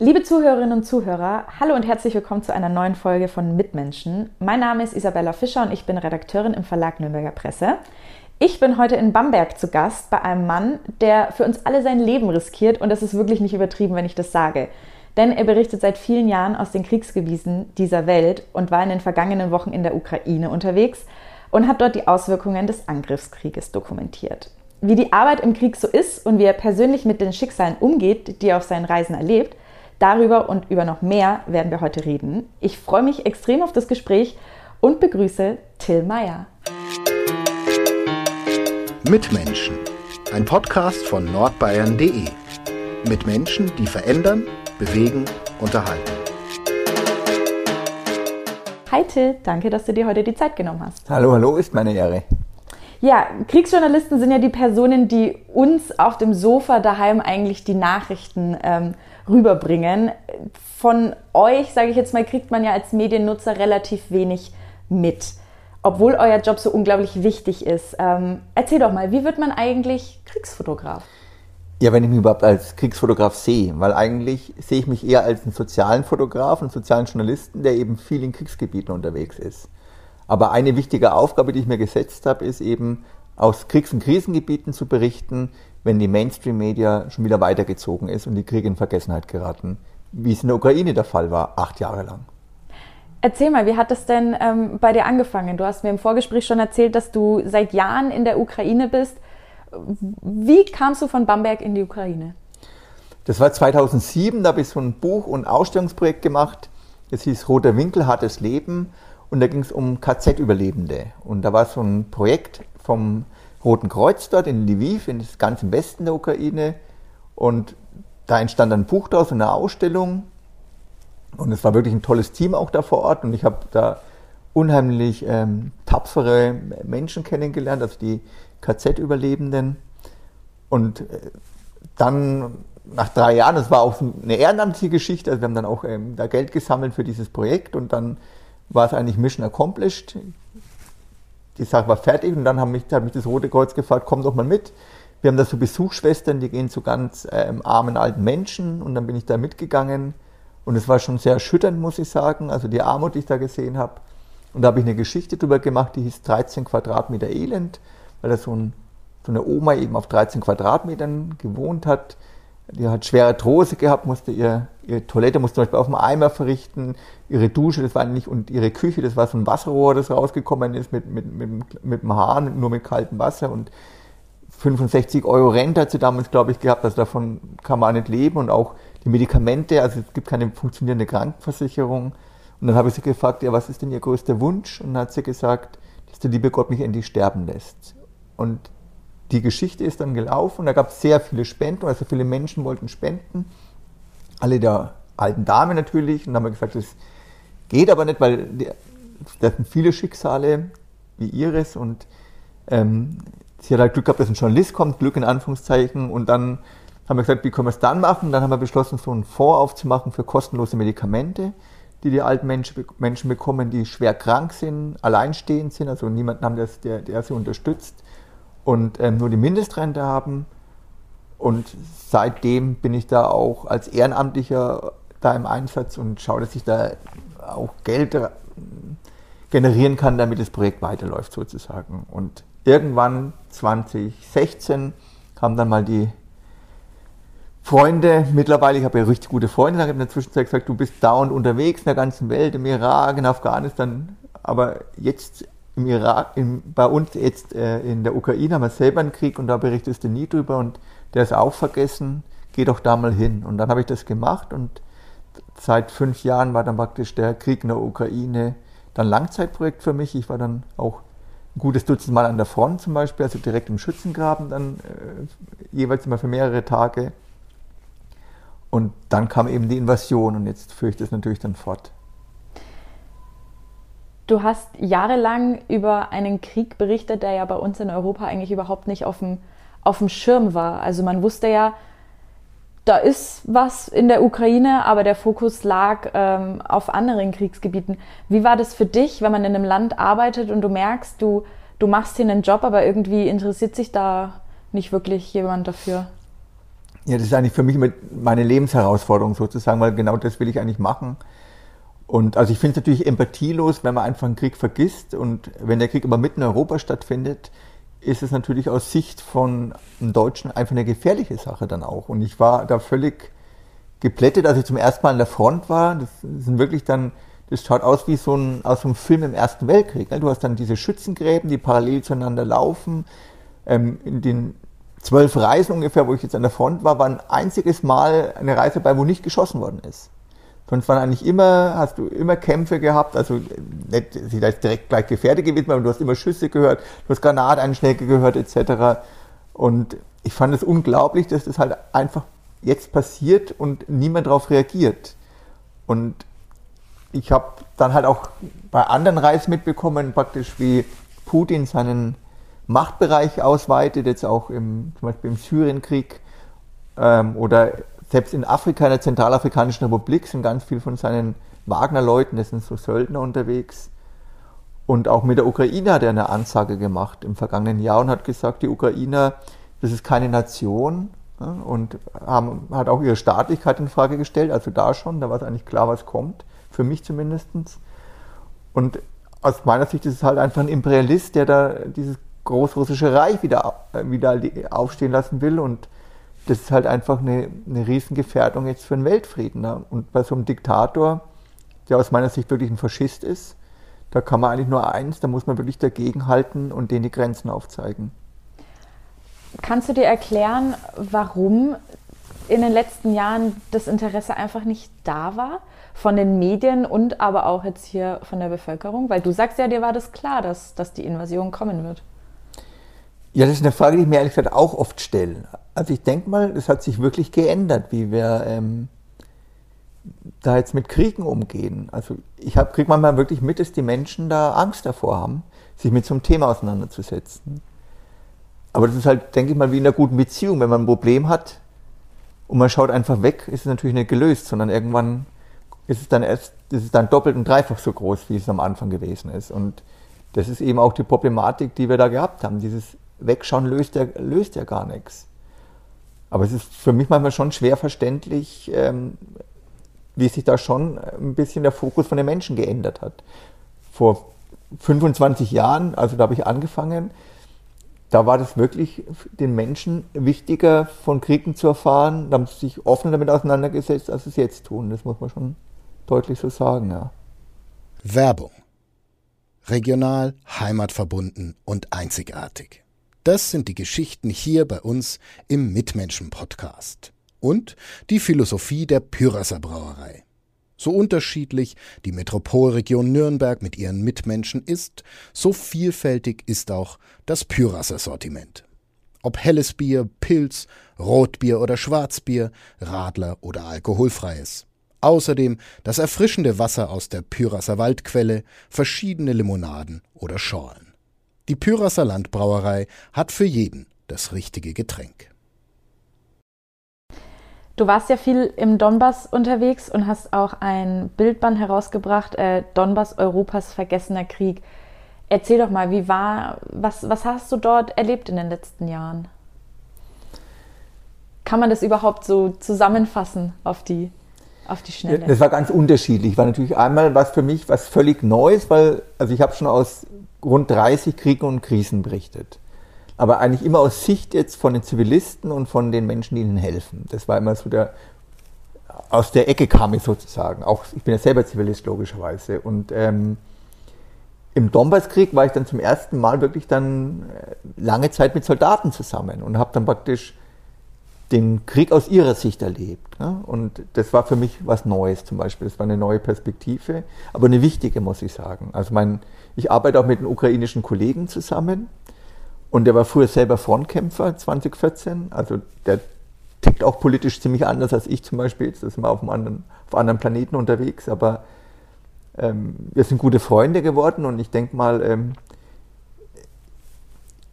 Liebe Zuhörerinnen und Zuhörer, hallo und herzlich willkommen zu einer neuen Folge von Mitmenschen. Mein Name ist Isabella Fischer und ich bin Redakteurin im Verlag Nürnberger Presse. Ich bin heute in Bamberg zu Gast bei einem Mann, der für uns alle sein Leben riskiert und das ist wirklich nicht übertrieben, wenn ich das sage. Denn er berichtet seit vielen Jahren aus den Kriegsgebieten dieser Welt und war in den vergangenen Wochen in der Ukraine unterwegs und hat dort die Auswirkungen des Angriffskrieges dokumentiert. Wie die Arbeit im Krieg so ist und wie er persönlich mit den Schicksalen umgeht, die er auf seinen Reisen erlebt, Darüber und über noch mehr werden wir heute reden. Ich freue mich extrem auf das Gespräch und begrüße Till Meyer. Mitmenschen, ein Podcast von nordbayern.de. Mit Menschen, die verändern, bewegen, unterhalten. Hi Till, danke, dass du dir heute die Zeit genommen hast. Hallo, hallo, ist meine Ehre. Ja, Kriegsjournalisten sind ja die Personen, die uns auf dem Sofa daheim eigentlich die Nachrichten ähm, rüberbringen. Von euch, sage ich jetzt mal, kriegt man ja als Mediennutzer relativ wenig mit, obwohl euer Job so unglaublich wichtig ist. Ähm, erzähl doch mal, wie wird man eigentlich Kriegsfotograf? Ja, wenn ich mich überhaupt als Kriegsfotograf sehe, weil eigentlich sehe ich mich eher als einen sozialen Fotograf, einen sozialen Journalisten, der eben viel in Kriegsgebieten unterwegs ist. Aber eine wichtige Aufgabe, die ich mir gesetzt habe, ist eben aus Kriegs- und Krisengebieten zu berichten, wenn die Mainstream-Media schon wieder weitergezogen ist und die Kriege in Vergessenheit geraten, wie es in der Ukraine der Fall war, acht Jahre lang. Erzähl mal, wie hat es denn ähm, bei dir angefangen? Du hast mir im Vorgespräch schon erzählt, dass du seit Jahren in der Ukraine bist. Wie kamst du von Bamberg in die Ukraine? Das war 2007, da habe ich so ein Buch- und Ausstellungsprojekt gemacht. Das hieß Roter Winkel, hartes Leben. Und da ging es um KZ-Überlebende. Und da war so ein Projekt vom Roten Kreuz dort in Lviv, in das ganz im Westen der Ukraine. Und da entstand ein Buch daraus, eine Ausstellung. Und es war wirklich ein tolles Team auch da vor Ort. Und ich habe da unheimlich ähm, tapfere Menschen kennengelernt, also die KZ-Überlebenden. Und äh, dann nach drei Jahren, das war auch eine ehrenamtliche Geschichte, also wir haben dann auch ähm, da Geld gesammelt für dieses Projekt und dann war es eigentlich Mission accomplished die Sache war fertig und dann hat mich, hat mich das Rote Kreuz gefragt, komm doch mal mit. Wir haben da so Besuchsschwestern, die gehen zu ganz ähm, armen alten Menschen und dann bin ich da mitgegangen und es war schon sehr erschütternd, muss ich sagen, also die Armut, die ich da gesehen habe. Und da habe ich eine Geschichte drüber gemacht, die hieß 13 Quadratmeter Elend, weil da so, ein, so eine Oma eben auf 13 Quadratmetern gewohnt hat die hat schwere Trose gehabt, musste ihr, ihre Toilette musste zum Beispiel auf dem Eimer verrichten, ihre Dusche, das war nicht, und ihre Küche, das war so ein Wasserrohr, das rausgekommen ist mit, mit, mit, mit dem Hahn, nur mit kaltem Wasser und 65 Euro Rente hat sie damals, glaube ich, gehabt, also davon kann man nicht leben und auch die Medikamente, also es gibt keine funktionierende Krankenversicherung. Und dann habe ich sie gefragt, ja, was ist denn ihr größter Wunsch? Und dann hat sie gesagt, dass der liebe Gott mich endlich sterben lässt. Und die Geschichte ist dann gelaufen. Da gab es sehr viele Spenden, also viele Menschen wollten spenden. Alle der alten Dame natürlich. Und dann haben wir gesagt, das geht aber nicht, weil das sind viele Schicksale wie ihres. Und ähm, sie hat halt Glück gehabt, dass ein Journalist kommt, Glück in Anführungszeichen. Und dann haben wir gesagt, wie können wir es dann machen? Dann haben wir beschlossen, so einen Fonds aufzumachen für kostenlose Medikamente, die die alten Menschen, Menschen bekommen, die schwer krank sind, alleinstehend sind, also niemanden haben, der, der sie unterstützt und ähm, nur die Mindestrente haben. Und seitdem bin ich da auch als Ehrenamtlicher da im Einsatz und schaue, dass ich da auch Geld generieren kann, damit das Projekt weiterläuft sozusagen. Und irgendwann 2016 haben dann mal die Freunde, mittlerweile, ich habe ja richtig gute Freunde, ich habe in der Zwischenzeit gesagt, du bist dauernd unterwegs in der ganzen Welt, im Irak, in Afghanistan, aber jetzt im Irak, im, bei uns jetzt äh, in der Ukraine haben wir selber einen Krieg und da berichtest du nie drüber und der ist auch vergessen, geh doch da mal hin. Und dann habe ich das gemacht und seit fünf Jahren war dann praktisch der Krieg in der Ukraine dann Langzeitprojekt für mich. Ich war dann auch ein gutes Dutzend Mal an der Front zum Beispiel, also direkt im Schützengraben dann äh, jeweils immer für mehrere Tage. Und dann kam eben die Invasion und jetzt führe ich das natürlich dann fort. Du hast jahrelang über einen Krieg berichtet, der ja bei uns in Europa eigentlich überhaupt nicht auf dem, auf dem Schirm war. Also man wusste ja, da ist was in der Ukraine, aber der Fokus lag ähm, auf anderen Kriegsgebieten. Wie war das für dich, wenn man in einem Land arbeitet und du merkst, du, du machst hier einen Job, aber irgendwie interessiert sich da nicht wirklich jemand dafür? Ja, das ist eigentlich für mich meine Lebensherausforderung sozusagen, weil genau das will ich eigentlich machen. Und also ich finde es natürlich empathielos, wenn man einfach einen Krieg vergisst. Und wenn der Krieg aber mitten in Europa stattfindet, ist es natürlich aus Sicht von einem Deutschen einfach eine gefährliche Sache dann auch. Und ich war da völlig geplättet, als ich zum ersten Mal an der Front war. Das sind wirklich dann, das schaut aus wie so ein, aus einem Film im Ersten Weltkrieg. Ne? Du hast dann diese Schützengräben, die parallel zueinander laufen. Ähm, in den zwölf Reisen ungefähr, wo ich jetzt an der Front war, war ein einziges Mal eine Reise bei, wo nicht geschossen worden ist. Sonst waren eigentlich immer, hast du immer Kämpfe gehabt, also nicht, sie ist direkt gleich gefährdet gewesen, aber du hast immer Schüsse gehört, du hast Granateinschläge gehört, etc. Und ich fand es unglaublich, dass das halt einfach jetzt passiert und niemand darauf reagiert. Und ich habe dann halt auch bei anderen Reisen mitbekommen, praktisch wie Putin seinen Machtbereich ausweitet, jetzt auch im, zum Beispiel im Syrienkrieg ähm, oder selbst in Afrika, in der Zentralafrikanischen Republik, sind ganz viele von seinen Wagner-Leuten, das sind so Söldner unterwegs. Und auch mit der Ukraine hat er eine Ansage gemacht im vergangenen Jahr und hat gesagt, die Ukrainer, das ist keine Nation und haben, hat auch ihre Staatlichkeit in Frage gestellt, also da schon, da war es eigentlich klar, was kommt, für mich zumindest. Und aus meiner Sicht ist es halt einfach ein Imperialist, der da dieses großrussische Reich wieder, wieder aufstehen lassen will und das ist halt einfach eine, eine Riesengefährdung jetzt für den Weltfrieden. Ne? Und bei so einem Diktator, der aus meiner Sicht wirklich ein Faschist ist, da kann man eigentlich nur eins, da muss man wirklich dagegenhalten und denen die Grenzen aufzeigen. Kannst du dir erklären, warum in den letzten Jahren das Interesse einfach nicht da war? Von den Medien und aber auch jetzt hier von der Bevölkerung? Weil du sagst ja, dir war das klar, dass, dass die Invasion kommen wird. Ja, das ist eine Frage, die ich mir ehrlich gesagt auch oft stelle. Also ich denke mal, es hat sich wirklich geändert, wie wir ähm, da jetzt mit Kriegen umgehen. Also ich kriege manchmal wirklich mit, dass die Menschen da Angst davor haben, sich mit so einem Thema auseinanderzusetzen. Aber das ist halt, denke ich mal, wie in einer guten Beziehung. Wenn man ein Problem hat und man schaut einfach weg, ist es natürlich nicht gelöst, sondern irgendwann ist es dann erst, ist es dann doppelt und dreifach so groß, wie es am Anfang gewesen ist. Und das ist eben auch die Problematik, die wir da gehabt haben. Dieses Wegschauen löst ja, löst ja gar nichts. Aber es ist für mich manchmal schon schwer verständlich, ähm, wie sich da schon ein bisschen der Fokus von den Menschen geändert hat. Vor 25 Jahren, also da habe ich angefangen, da war das wirklich den Menschen wichtiger, von Kriegen zu erfahren. Da haben sie sich offen damit auseinandergesetzt, als sie es jetzt tun. Das muss man schon deutlich so sagen, ja. Werbung. Regional, heimatverbunden und einzigartig. Das sind die Geschichten hier bei uns im Mitmenschen-Podcast. Und die Philosophie der Pyrasser Brauerei. So unterschiedlich die Metropolregion Nürnberg mit ihren Mitmenschen ist, so vielfältig ist auch das Pyrasser Sortiment. Ob helles Bier, Pilz, Rotbier oder Schwarzbier, Radler oder alkoholfreies. Außerdem das erfrischende Wasser aus der Pyrasser Waldquelle, verschiedene Limonaden oder Schorlen. Die Pyrasser Landbrauerei hat für jeden das richtige Getränk. Du warst ja viel im Donbass unterwegs und hast auch ein Bildband herausgebracht, äh, Donbass Europas vergessener Krieg. Erzähl doch mal, wie war, was, was hast du dort erlebt in den letzten Jahren? Kann man das überhaupt so zusammenfassen auf die, auf die Schnelle? Das war ganz unterschiedlich. War natürlich einmal was für mich was völlig Neues, weil also ich habe schon aus rund 30 Kriegen und Krisen berichtet. Aber eigentlich immer aus Sicht jetzt von den Zivilisten und von den Menschen, die ihnen helfen. Das war immer so der, aus der Ecke kam ich sozusagen. Auch, ich bin ja selber Zivilist logischerweise. Und ähm, im Donbasskrieg war ich dann zum ersten Mal wirklich dann äh, lange Zeit mit Soldaten zusammen und habe dann praktisch den Krieg aus ihrer Sicht erlebt. Ne? Und das war für mich was Neues zum Beispiel. Das war eine neue Perspektive, aber eine wichtige, muss ich sagen. Also mein, ich arbeite auch mit einem ukrainischen Kollegen zusammen und der war früher selber Frontkämpfer 2014. Also der tickt auch politisch ziemlich anders als ich zum Beispiel. Jetzt sind wir auf einem anderen, auf anderen Planeten unterwegs, aber ähm, wir sind gute Freunde geworden und ich denke mal, ähm,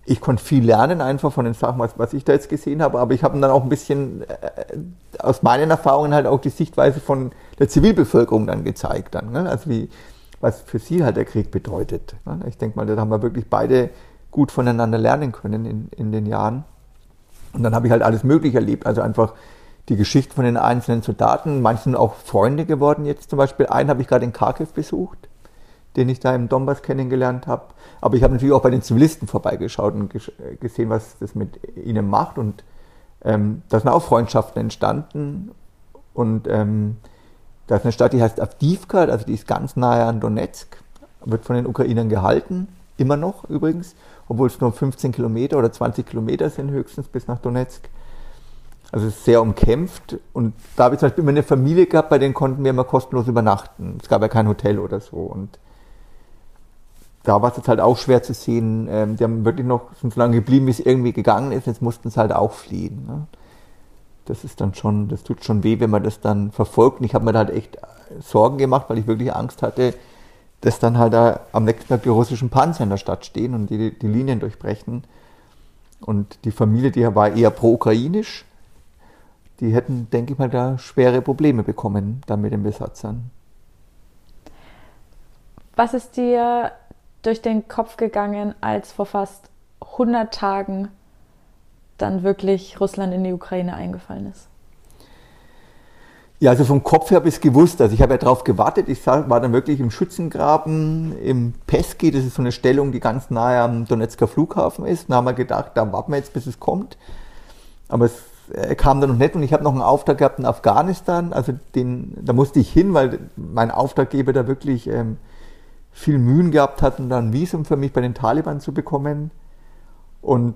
ich konnte viel lernen einfach von den Sachen, was, was ich da jetzt gesehen habe, aber ich habe dann auch ein bisschen äh, aus meinen Erfahrungen halt auch die Sichtweise von der Zivilbevölkerung dann gezeigt. Dann, ne? Also wie, was für sie halt der Krieg bedeutet. Ich denke mal, da haben wir wirklich beide gut voneinander lernen können in, in den Jahren. Und dann habe ich halt alles Mögliche erlebt. Also einfach die Geschichte von den einzelnen Soldaten. Manche sind auch Freunde geworden jetzt zum Beispiel. Einen habe ich gerade in Kharkiv besucht, den ich da im Donbass kennengelernt habe. Aber ich habe natürlich auch bei den Zivilisten vorbeigeschaut und gesehen, was das mit ihnen macht. Und ähm, da sind auch Freundschaften entstanden. Und ähm, da ist eine Stadt, die heißt Avdivka, also die ist ganz nahe an Donetsk, wird von den Ukrainern gehalten, immer noch übrigens, obwohl es nur 15 Kilometer oder 20 Kilometer sind höchstens bis nach Donetsk. Also es ist sehr umkämpft und da habe ich zum Beispiel immer eine Familie gehabt, bei denen konnten wir immer kostenlos übernachten. Es gab ja kein Hotel oder so und da war es jetzt halt auch schwer zu sehen. Ähm, die haben wirklich noch, sind so lange geblieben, wie es irgendwie gegangen ist, jetzt mussten sie halt auch fliehen. Ne? Das ist dann schon, das tut schon weh, wenn man das dann verfolgt. Und ich habe mir da halt echt Sorgen gemacht, weil ich wirklich Angst hatte, dass dann halt da am nächsten Tag die russischen Panzer in der Stadt stehen und die, die Linien durchbrechen. Und die Familie, die war eher pro-ukrainisch, die hätten, denke ich mal, da schwere Probleme bekommen dann mit den Besatzern. Was ist dir durch den Kopf gegangen, als vor fast 100 Tagen dann wirklich Russland in die Ukraine eingefallen ist? Ja, also vom Kopf her habe ich es gewusst. Also ich habe ja darauf gewartet. Ich war dann wirklich im Schützengraben im Peski. Das ist so eine Stellung, die ganz nahe am Donetsker Flughafen ist. Da haben wir gedacht, da warten wir jetzt, bis es kommt. Aber es er kam dann noch nicht und ich habe noch einen Auftrag gehabt in Afghanistan. Also den, da musste ich hin, weil mein Auftraggeber da wirklich ähm, viel Mühen gehabt hat, um dann ein Visum für mich bei den Taliban zu bekommen. Und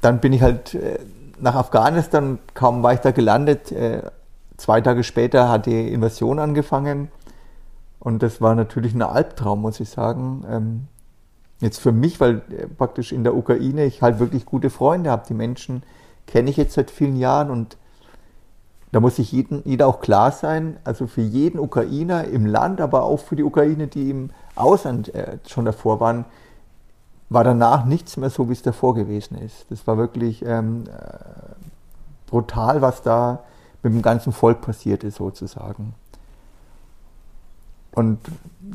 dann bin ich halt äh, nach Afghanistan, kaum war ich da gelandet, äh, zwei Tage später hat die Invasion angefangen. Und das war natürlich ein Albtraum, muss ich sagen. Ähm, jetzt für mich, weil äh, praktisch in der Ukraine ich halt wirklich gute Freunde habe, die Menschen, kenne ich jetzt seit vielen Jahren und da muss sich jeden, jeder auch klar sein, also für jeden Ukrainer im Land, aber auch für die Ukraine, die im Ausland schon davor waren, war danach nichts mehr so, wie es davor gewesen ist. Das war wirklich ähm, äh, brutal, was da mit dem ganzen Volk passiert ist, sozusagen. Und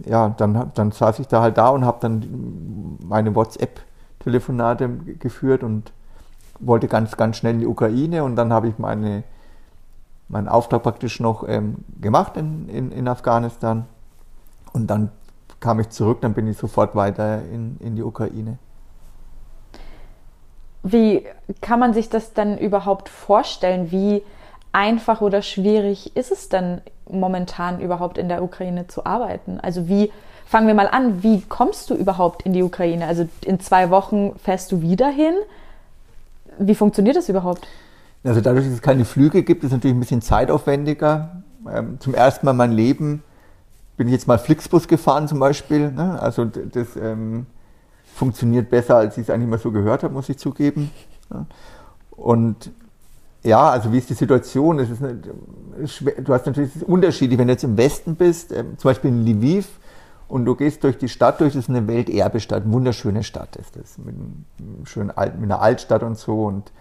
ja, dann, dann saß ich da halt da und habe dann meine WhatsApp-Telefonate geführt und wollte ganz, ganz schnell in die Ukraine und dann habe ich meine, meinen Auftrag praktisch noch ähm, gemacht in, in, in Afghanistan und dann kam ich zurück, dann bin ich sofort weiter in, in die Ukraine. Wie kann man sich das dann überhaupt vorstellen? Wie einfach oder schwierig ist es denn momentan überhaupt in der Ukraine zu arbeiten? Also wie fangen wir mal an, wie kommst du überhaupt in die Ukraine? Also in zwei Wochen fährst du wieder hin wie funktioniert das überhaupt? Also dadurch, dass es keine Flüge gibt, ist es natürlich ein bisschen zeitaufwendiger. Ähm, zum ersten Mal in meinem Leben bin jetzt mal Flixbus gefahren zum Beispiel. Ne? Also das ähm, funktioniert besser, als ich es eigentlich mal so gehört habe, muss ich zugeben. Und ja, also wie ist die Situation? Es ist eine, du hast natürlich Unterschiede, wenn du jetzt im Westen bist, ähm, zum Beispiel in Lviv, und du gehst durch die Stadt durch, das ist eine Welterbestadt, eine wunderschöne Stadt ist das, mit, einem schönen Alt, mit einer Altstadt und so. Und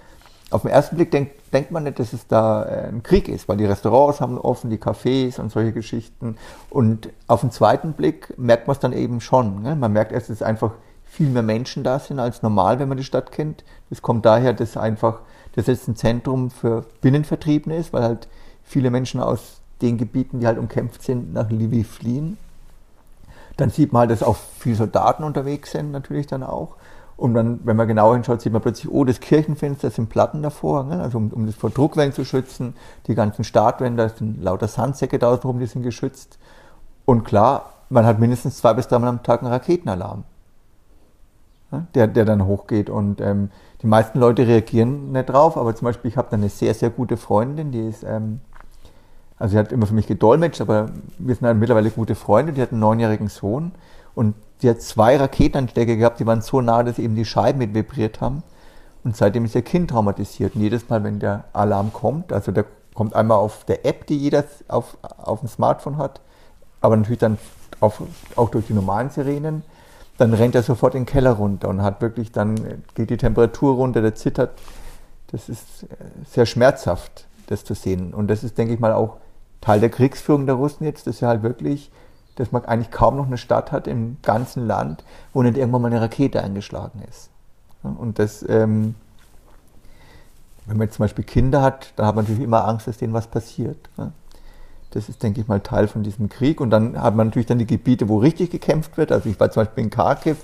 auf den ersten Blick denkt, denkt man nicht, dass es da äh, ein Krieg ist, weil die Restaurants haben offen, die Cafés und solche Geschichten. Und auf den zweiten Blick merkt man es dann eben schon. Ne? Man merkt erst, dass einfach viel mehr Menschen da sind als normal, wenn man die Stadt kennt. Das kommt daher, dass einfach das jetzt ein Zentrum für Binnenvertriebene ist, weil halt viele Menschen aus den Gebieten, die halt umkämpft sind, nach Lviv fliehen. Dann sieht man halt, dass auch viele Soldaten unterwegs sind, natürlich dann auch. Und dann, wenn man genauer hinschaut, sieht man plötzlich, oh, das Kirchenfenster sind Platten davor, ne? also um, um das vor Druckwellen zu schützen. Die ganzen Startwände, da sind lauter Sandsäcke da draußen die sind geschützt. Und klar, man hat mindestens zwei bis dreimal am Tag einen Raketenalarm, ne? der, der dann hochgeht. Und ähm, die meisten Leute reagieren nicht drauf, aber zum Beispiel, ich habe da eine sehr, sehr gute Freundin, die ist ähm, also sie hat immer für mich gedolmetscht, aber wir sind halt mittlerweile gute Freunde. Die hat einen neunjährigen Sohn und die hat zwei Raketenanschläge gehabt, die waren so nah, dass eben die Scheiben mit vibriert haben. Und seitdem ist ihr Kind traumatisiert. Und jedes Mal, wenn der Alarm kommt, also der kommt einmal auf der App, die jeder auf, auf dem Smartphone hat, aber natürlich dann auf, auch durch die normalen Sirenen, dann rennt er sofort in den Keller runter und hat wirklich, dann geht die Temperatur runter, der zittert. Das ist äh, sehr schmerzhaft, das zu sehen. Und das ist, denke ich mal, auch Teil der Kriegsführung der Russen jetzt, dass sie halt wirklich, dass man eigentlich kaum noch eine Stadt hat im ganzen Land, wo nicht irgendwann mal eine Rakete eingeschlagen ist. Und das, ähm, wenn man jetzt zum Beispiel Kinder hat, dann hat man natürlich immer Angst, dass denen was passiert. Das ist, denke ich mal, Teil von diesem Krieg. Und dann hat man natürlich dann die Gebiete, wo richtig gekämpft wird. Also ich war zum Beispiel in Kharkiv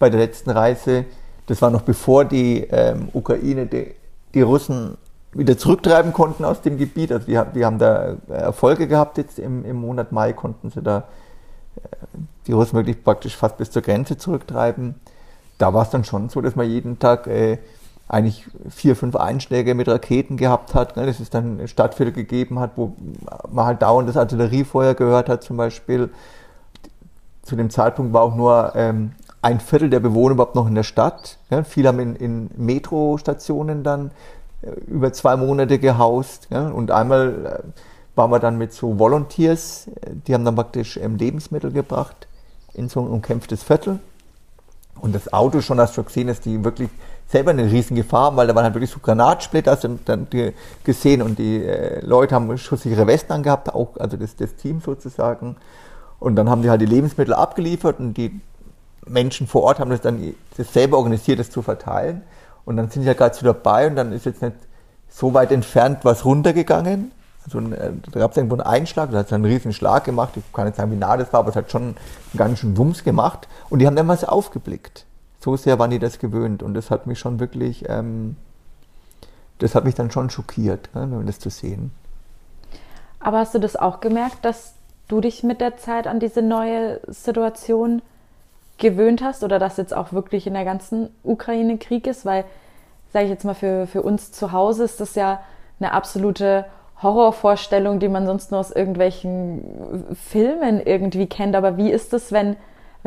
bei der letzten Reise. Das war noch bevor die ähm, Ukraine die, die, Russen wieder zurücktreiben konnten aus dem Gebiet. Also die, die haben da Erfolge gehabt jetzt im, im Monat Mai, konnten sie da äh, die Russen wirklich praktisch fast bis zur Grenze zurücktreiben. Da war es dann schon so, dass man jeden Tag äh, eigentlich vier, fünf Einschläge mit Raketen gehabt hat, ne, dass es dann Stadtviertel gegeben hat, wo man halt dauernd das Artilleriefeuer gehört hat zum Beispiel. Zu dem Zeitpunkt war auch nur ähm, ein Viertel der Bewohner überhaupt noch in der Stadt. Ja, viele haben in, in Metrostationen dann äh, über zwei Monate gehaust. Ja, und einmal äh, waren wir dann mit so Volunteers, die haben dann praktisch ähm, Lebensmittel gebracht in so ein umkämpftes Viertel. Und das Auto schon hast du gesehen, dass die wirklich selber eine riesen Gefahr haben, weil da waren halt wirklich so Granatsplitter, hast du dann gesehen und die äh, Leute haben schusssichere Westen angehabt, auch, also das, das Team sozusagen. Und dann haben die halt die Lebensmittel abgeliefert und die Menschen vor Ort haben das dann das selber organisiert, das zu verteilen. Und dann sind die ja gerade so dabei und dann ist jetzt nicht so weit entfernt was runtergegangen. Also äh, da gab es irgendwo einen Einschlag, da hat es einen riesen Schlag gemacht. Ich kann nicht sagen, wie nah das war, aber es hat schon einen ganz schön Wumms gemacht. Und die haben dann was aufgeblickt so sehr waren die das gewöhnt und das hat mich schon wirklich, ähm, das hat mich dann schon schockiert, ne, das zu sehen. Aber hast du das auch gemerkt, dass du dich mit der Zeit an diese neue Situation gewöhnt hast oder dass jetzt auch wirklich in der ganzen Ukraine Krieg ist? Weil, sage ich jetzt mal, für, für uns zu Hause ist das ja eine absolute Horrorvorstellung, die man sonst nur aus irgendwelchen Filmen irgendwie kennt. Aber wie ist es, wenn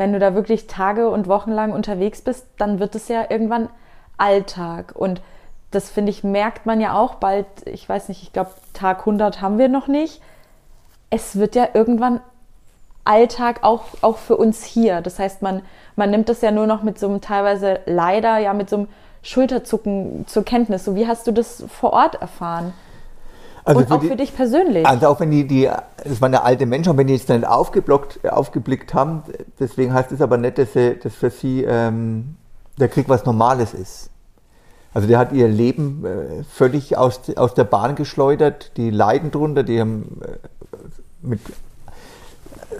wenn du da wirklich Tage und Wochen lang unterwegs bist, dann wird es ja irgendwann Alltag. Und das finde ich, merkt man ja auch bald, ich weiß nicht, ich glaube, Tag 100 haben wir noch nicht. Es wird ja irgendwann Alltag auch, auch für uns hier. Das heißt, man, man nimmt das ja nur noch mit so einem teilweise leider ja mit so einem Schulterzucken zur Kenntnis. So wie hast du das vor Ort erfahren? Also und für auch die, für dich persönlich. Also auch wenn die, die, das waren ja alte Menschen, wenn die jetzt nicht aufgeblockt, aufgeblickt haben, deswegen heißt es aber nicht, dass, sie, dass für sie ähm, der Krieg was Normales ist. Also der hat ihr Leben äh, völlig aus, aus der Bahn geschleudert, die leiden drunter, die haben äh, mit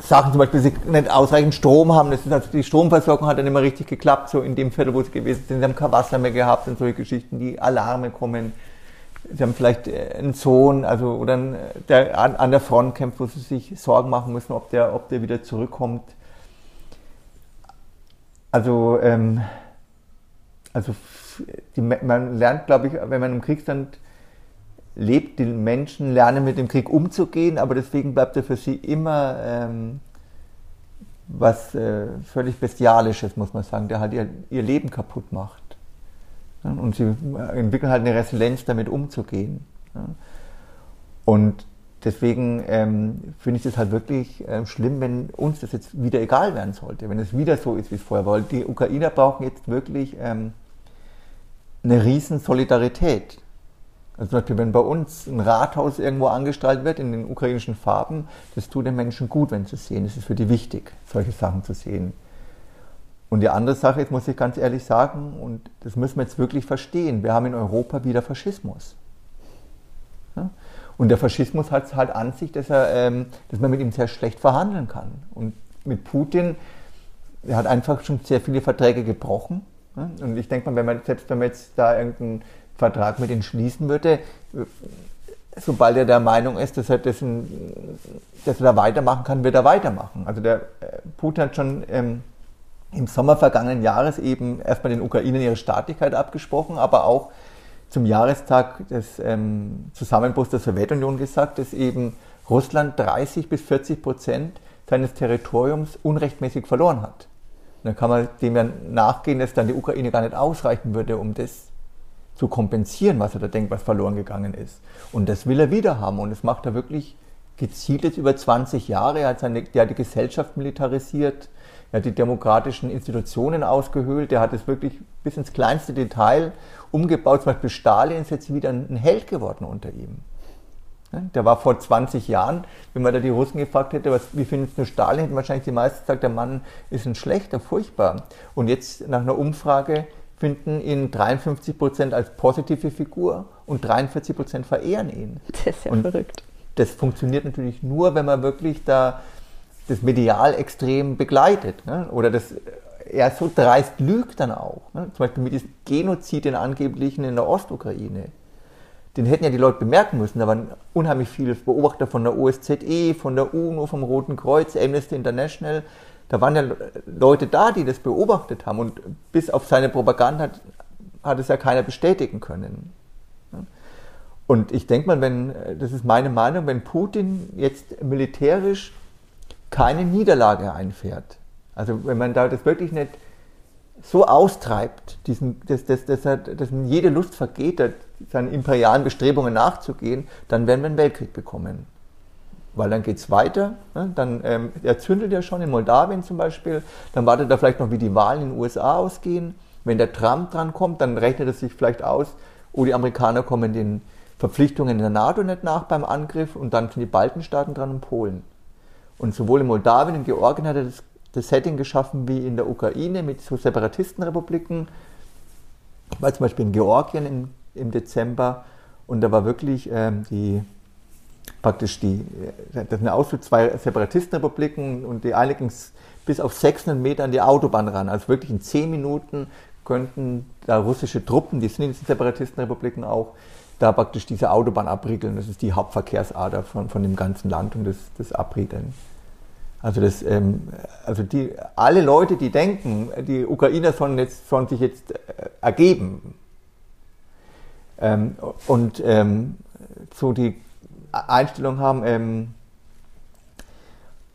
Sachen zum Beispiel, sie nicht ausreichend Strom haben, das ist also die Stromversorgung hat dann immer richtig geklappt, so in dem Viertel, wo sie gewesen sind, sie haben kein Wasser mehr gehabt und solche Geschichten, die Alarme kommen, Sie haben vielleicht äh, einen Sohn, also oder einen, der an, an, der Front kämpft, wo Sie sich Sorgen machen müssen, ob der, ob der wieder zurückkommt. Also, ähm, also die, man lernt, glaube ich, wenn man im Kriegsland lebt, die Menschen lernen mit dem Krieg umzugehen, aber deswegen bleibt er für sie immer ähm, was äh, völlig Bestialisches, muss man sagen, der halt ihr, ihr Leben kaputt macht. Und sie entwickeln halt eine Resilienz, damit umzugehen. Und deswegen ähm, finde ich das halt wirklich äh, schlimm, wenn uns das jetzt wieder egal werden sollte, wenn es wieder so ist, wie es vorher war. Weil die Ukrainer brauchen jetzt wirklich ähm, eine riesen Solidarität. Also zum Beispiel, wenn bei uns ein Rathaus irgendwo angestrahlt wird in den ukrainischen Farben, das tut den Menschen gut, wenn sie es sehen. Es ist für die wichtig, solche Sachen zu sehen. Und die andere Sache, jetzt muss ich ganz ehrlich sagen, und das müssen wir jetzt wirklich verstehen, wir haben in Europa wieder Faschismus. Und der Faschismus hat es halt an sich, dass, er, ähm, dass man mit ihm sehr schlecht verhandeln kann. Und mit Putin, er hat einfach schon sehr viele Verträge gebrochen. Und ich denke mal, wenn man, selbst wenn man jetzt da irgendeinen Vertrag mit ihm schließen würde, sobald er der Meinung ist, dass er, dessen, dass er da weitermachen kann, wird er weitermachen. Also der äh, Putin hat schon ähm, im Sommer vergangenen Jahres eben erstmal den Ukrainern ihre Staatlichkeit abgesprochen, aber auch zum Jahrestag des ähm, Zusammenbruchs der Sowjetunion gesagt, dass eben Russland 30 bis 40 Prozent seines Territoriums unrechtmäßig verloren hat. Und dann kann man dem ja nachgehen, dass dann die Ukraine gar nicht ausreichen würde, um das zu kompensieren, was er da denkt, was verloren gegangen ist. Und das will er wieder haben und das macht er wirklich gezielt jetzt über 20 Jahre. Er hat, seine, der hat die Gesellschaft militarisiert, er hat die demokratischen Institutionen ausgehöhlt, er hat es wirklich bis ins kleinste Detail umgebaut. Zum Beispiel Stalin ist jetzt wieder ein Held geworden unter ihm. Der war vor 20 Jahren, wenn man da die Russen gefragt hätte, was, wie findest du Stalin, hätten wahrscheinlich die meisten gesagt, der Mann ist ein schlechter, furchtbar. Und jetzt nach einer Umfrage finden ihn 53 Prozent als positive Figur und 43 Prozent verehren ihn. Das ist ja und verrückt. Das funktioniert natürlich nur, wenn man wirklich da das medial extrem begleitet. Ne? Oder das er so dreist lügt dann auch. Ne? Zum Beispiel mit diesem Genozid, den angeblichen in der Ostukraine den hätten ja die Leute bemerken müssen. Da waren unheimlich viele Beobachter von der OSZE, von der UNO, vom Roten Kreuz, Amnesty International. Da waren ja Leute da, die das beobachtet haben. Und bis auf seine Propaganda hat, hat es ja keiner bestätigen können. Und ich denke mal, wenn, das ist meine Meinung, wenn Putin jetzt militärisch keine Niederlage einfährt, also wenn man da das wirklich nicht so austreibt, diesen, dass, dass, dass, dass jede Lust vergeht, seinen imperialen Bestrebungen nachzugehen, dann werden wir einen Weltkrieg bekommen. Weil dann geht es weiter. Ne? Dann, ähm, er zündelt ja schon in Moldawien zum Beispiel. Dann wartet er vielleicht noch, wie die Wahlen in den USA ausgehen. Wenn der Trump dran kommt, dann rechnet es sich vielleicht aus, oh, die Amerikaner kommen den Verpflichtungen der NATO nicht nach beim Angriff und dann sind die Baltenstaaten dran und Polen. Und sowohl in Moldawien und Georgien hat er das das Setting geschaffen wie in der Ukraine mit so Separatistenrepubliken. Ich war zum Beispiel in Georgien im, im Dezember und da war wirklich ähm, die praktisch die, äh, das sind auch so zwei Separatistenrepubliken und die eine ging bis auf 600 Meter an die Autobahn ran. Also wirklich in 10 Minuten könnten da russische Truppen, die sind in diesen Separatistenrepubliken auch, da praktisch diese Autobahn abriegeln. Das ist die Hauptverkehrsader von, von dem ganzen Land und das, das Abriegeln. Also, das, ähm, also die, alle Leute, die denken, die Ukrainer sollen, jetzt, sollen sich jetzt äh, ergeben ähm, und ähm, so die Einstellung haben, ähm,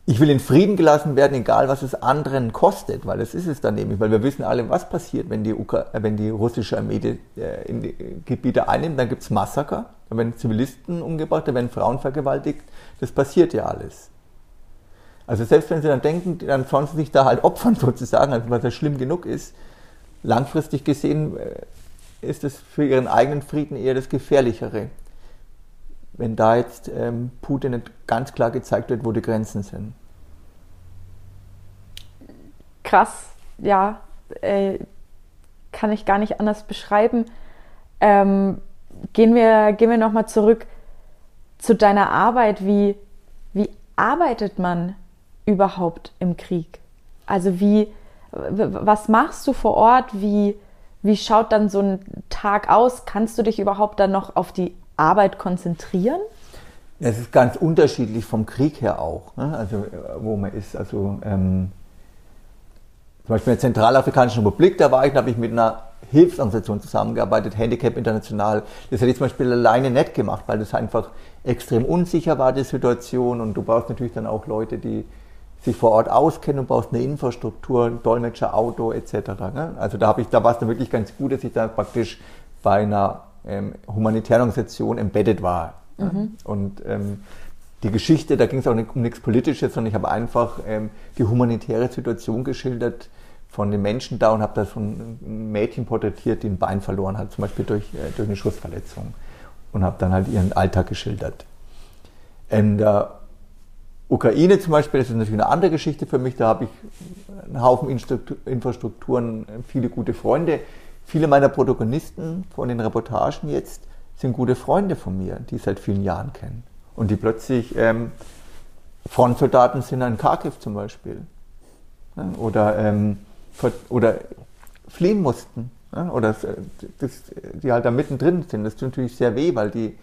ich will in Frieden gelassen werden, egal was es anderen kostet, weil das ist es dann nämlich, weil wir wissen alle, was passiert, wenn die, Ukra wenn die russische Armee die, äh, in die Gebiete einnimmt, dann gibt es Massaker, da werden Zivilisten umgebracht, da werden Frauen vergewaltigt, das passiert ja alles. Also selbst wenn sie dann denken, dann sollen sie sich da halt opfern sozusagen, also was ja schlimm genug ist, langfristig gesehen äh, ist es für ihren eigenen Frieden eher das Gefährlichere. Wenn da jetzt ähm, Putin nicht ganz klar gezeigt wird, wo die Grenzen sind. Krass, ja, äh, kann ich gar nicht anders beschreiben. Ähm, gehen wir, gehen wir nochmal zurück zu deiner Arbeit. Wie, wie arbeitet man überhaupt im Krieg? Also wie, was machst du vor Ort? Wie, wie schaut dann so ein Tag aus? Kannst du dich überhaupt dann noch auf die Arbeit konzentrieren? Es ist ganz unterschiedlich vom Krieg her auch, ne? also wo man ist. Also ähm, zum Beispiel in der Zentralafrikanischen Republik, da war ich, da habe ich mit einer Hilfsorganisation zusammengearbeitet, Handicap International. Das hätte ich zum Beispiel alleine nicht gemacht, weil das einfach extrem unsicher war, die Situation. Und du brauchst natürlich dann auch Leute, die sich vor Ort auskennen und brauchst eine Infrastruktur, ein Dolmetscher, Auto etc. Ne? Also da, da war es dann wirklich ganz gut, dass ich da praktisch bei einer ähm, humanitären Organisation embedded war. Mhm. Und ähm, die Geschichte, da ging es auch nicht um nichts Politisches, sondern ich habe einfach ähm, die humanitäre Situation geschildert von den Menschen da und habe da so ein Mädchen porträtiert, die ein Bein verloren hat, zum Beispiel durch, äh, durch eine Schussverletzung. Und habe dann halt ihren Alltag geschildert. Und, äh, Ukraine zum Beispiel, das ist natürlich eine andere Geschichte für mich. Da habe ich einen Haufen Infrastrukturen, viele gute Freunde. Viele meiner Protagonisten von den Reportagen jetzt sind gute Freunde von mir, die ich seit vielen Jahren kenne. Und die plötzlich ähm, Frontsoldaten sind in Kharkiv zum Beispiel. Ja, oder, ähm, oder fliehen mussten. Ja, oder das, die halt da mittendrin sind. Das tut natürlich sehr weh, weil die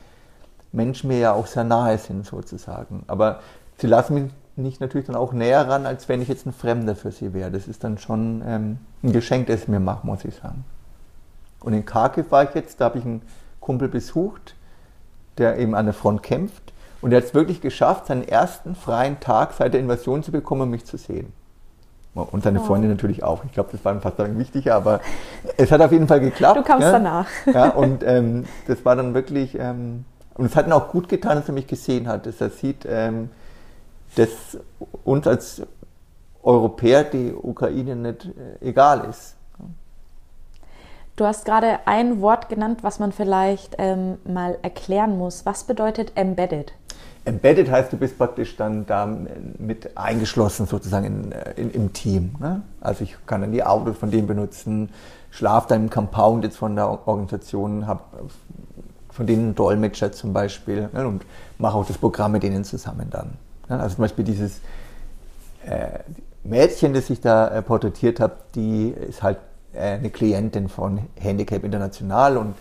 Menschen mir ja auch sehr nahe sind sozusagen. Aber sie lassen mich natürlich dann auch näher ran, als wenn ich jetzt ein Fremder für sie wäre. Das ist dann schon ähm, ein Geschenk, das ich mir mache, muss ich sagen. Und in Kharkiv war ich jetzt, da habe ich einen Kumpel besucht, der eben an der Front kämpft. Und er hat es wirklich geschafft, seinen ersten freien Tag seit der Invasion zu bekommen, um mich zu sehen. Und seine oh. Freundin natürlich auch. Ich glaube, das war fast wichtiger, aber es hat auf jeden Fall geklappt. Du kamst ja? danach. Ja, und ähm, das war dann wirklich ähm, Und es hat ihm auch gut getan, dass er mich gesehen hat, dass er sieht, ähm, dass uns als Europäer die Ukraine nicht äh, egal ist. Du hast gerade ein Wort genannt, was man vielleicht ähm, mal erklären muss. Was bedeutet embedded? Embedded heißt, du bist praktisch dann da mit eingeschlossen sozusagen in, äh, in, im Team. Ne? Also ich kann dann die Autos von denen benutzen, schlaf dann im Compound jetzt von der Organisation, habe von denen einen Dolmetscher zum Beispiel ne? und mache auch das Programm mit denen zusammen dann. Ne? Also zum Beispiel dieses äh, Mädchen, das ich da äh, porträtiert habe, die ist halt äh, eine Klientin von Handicap International und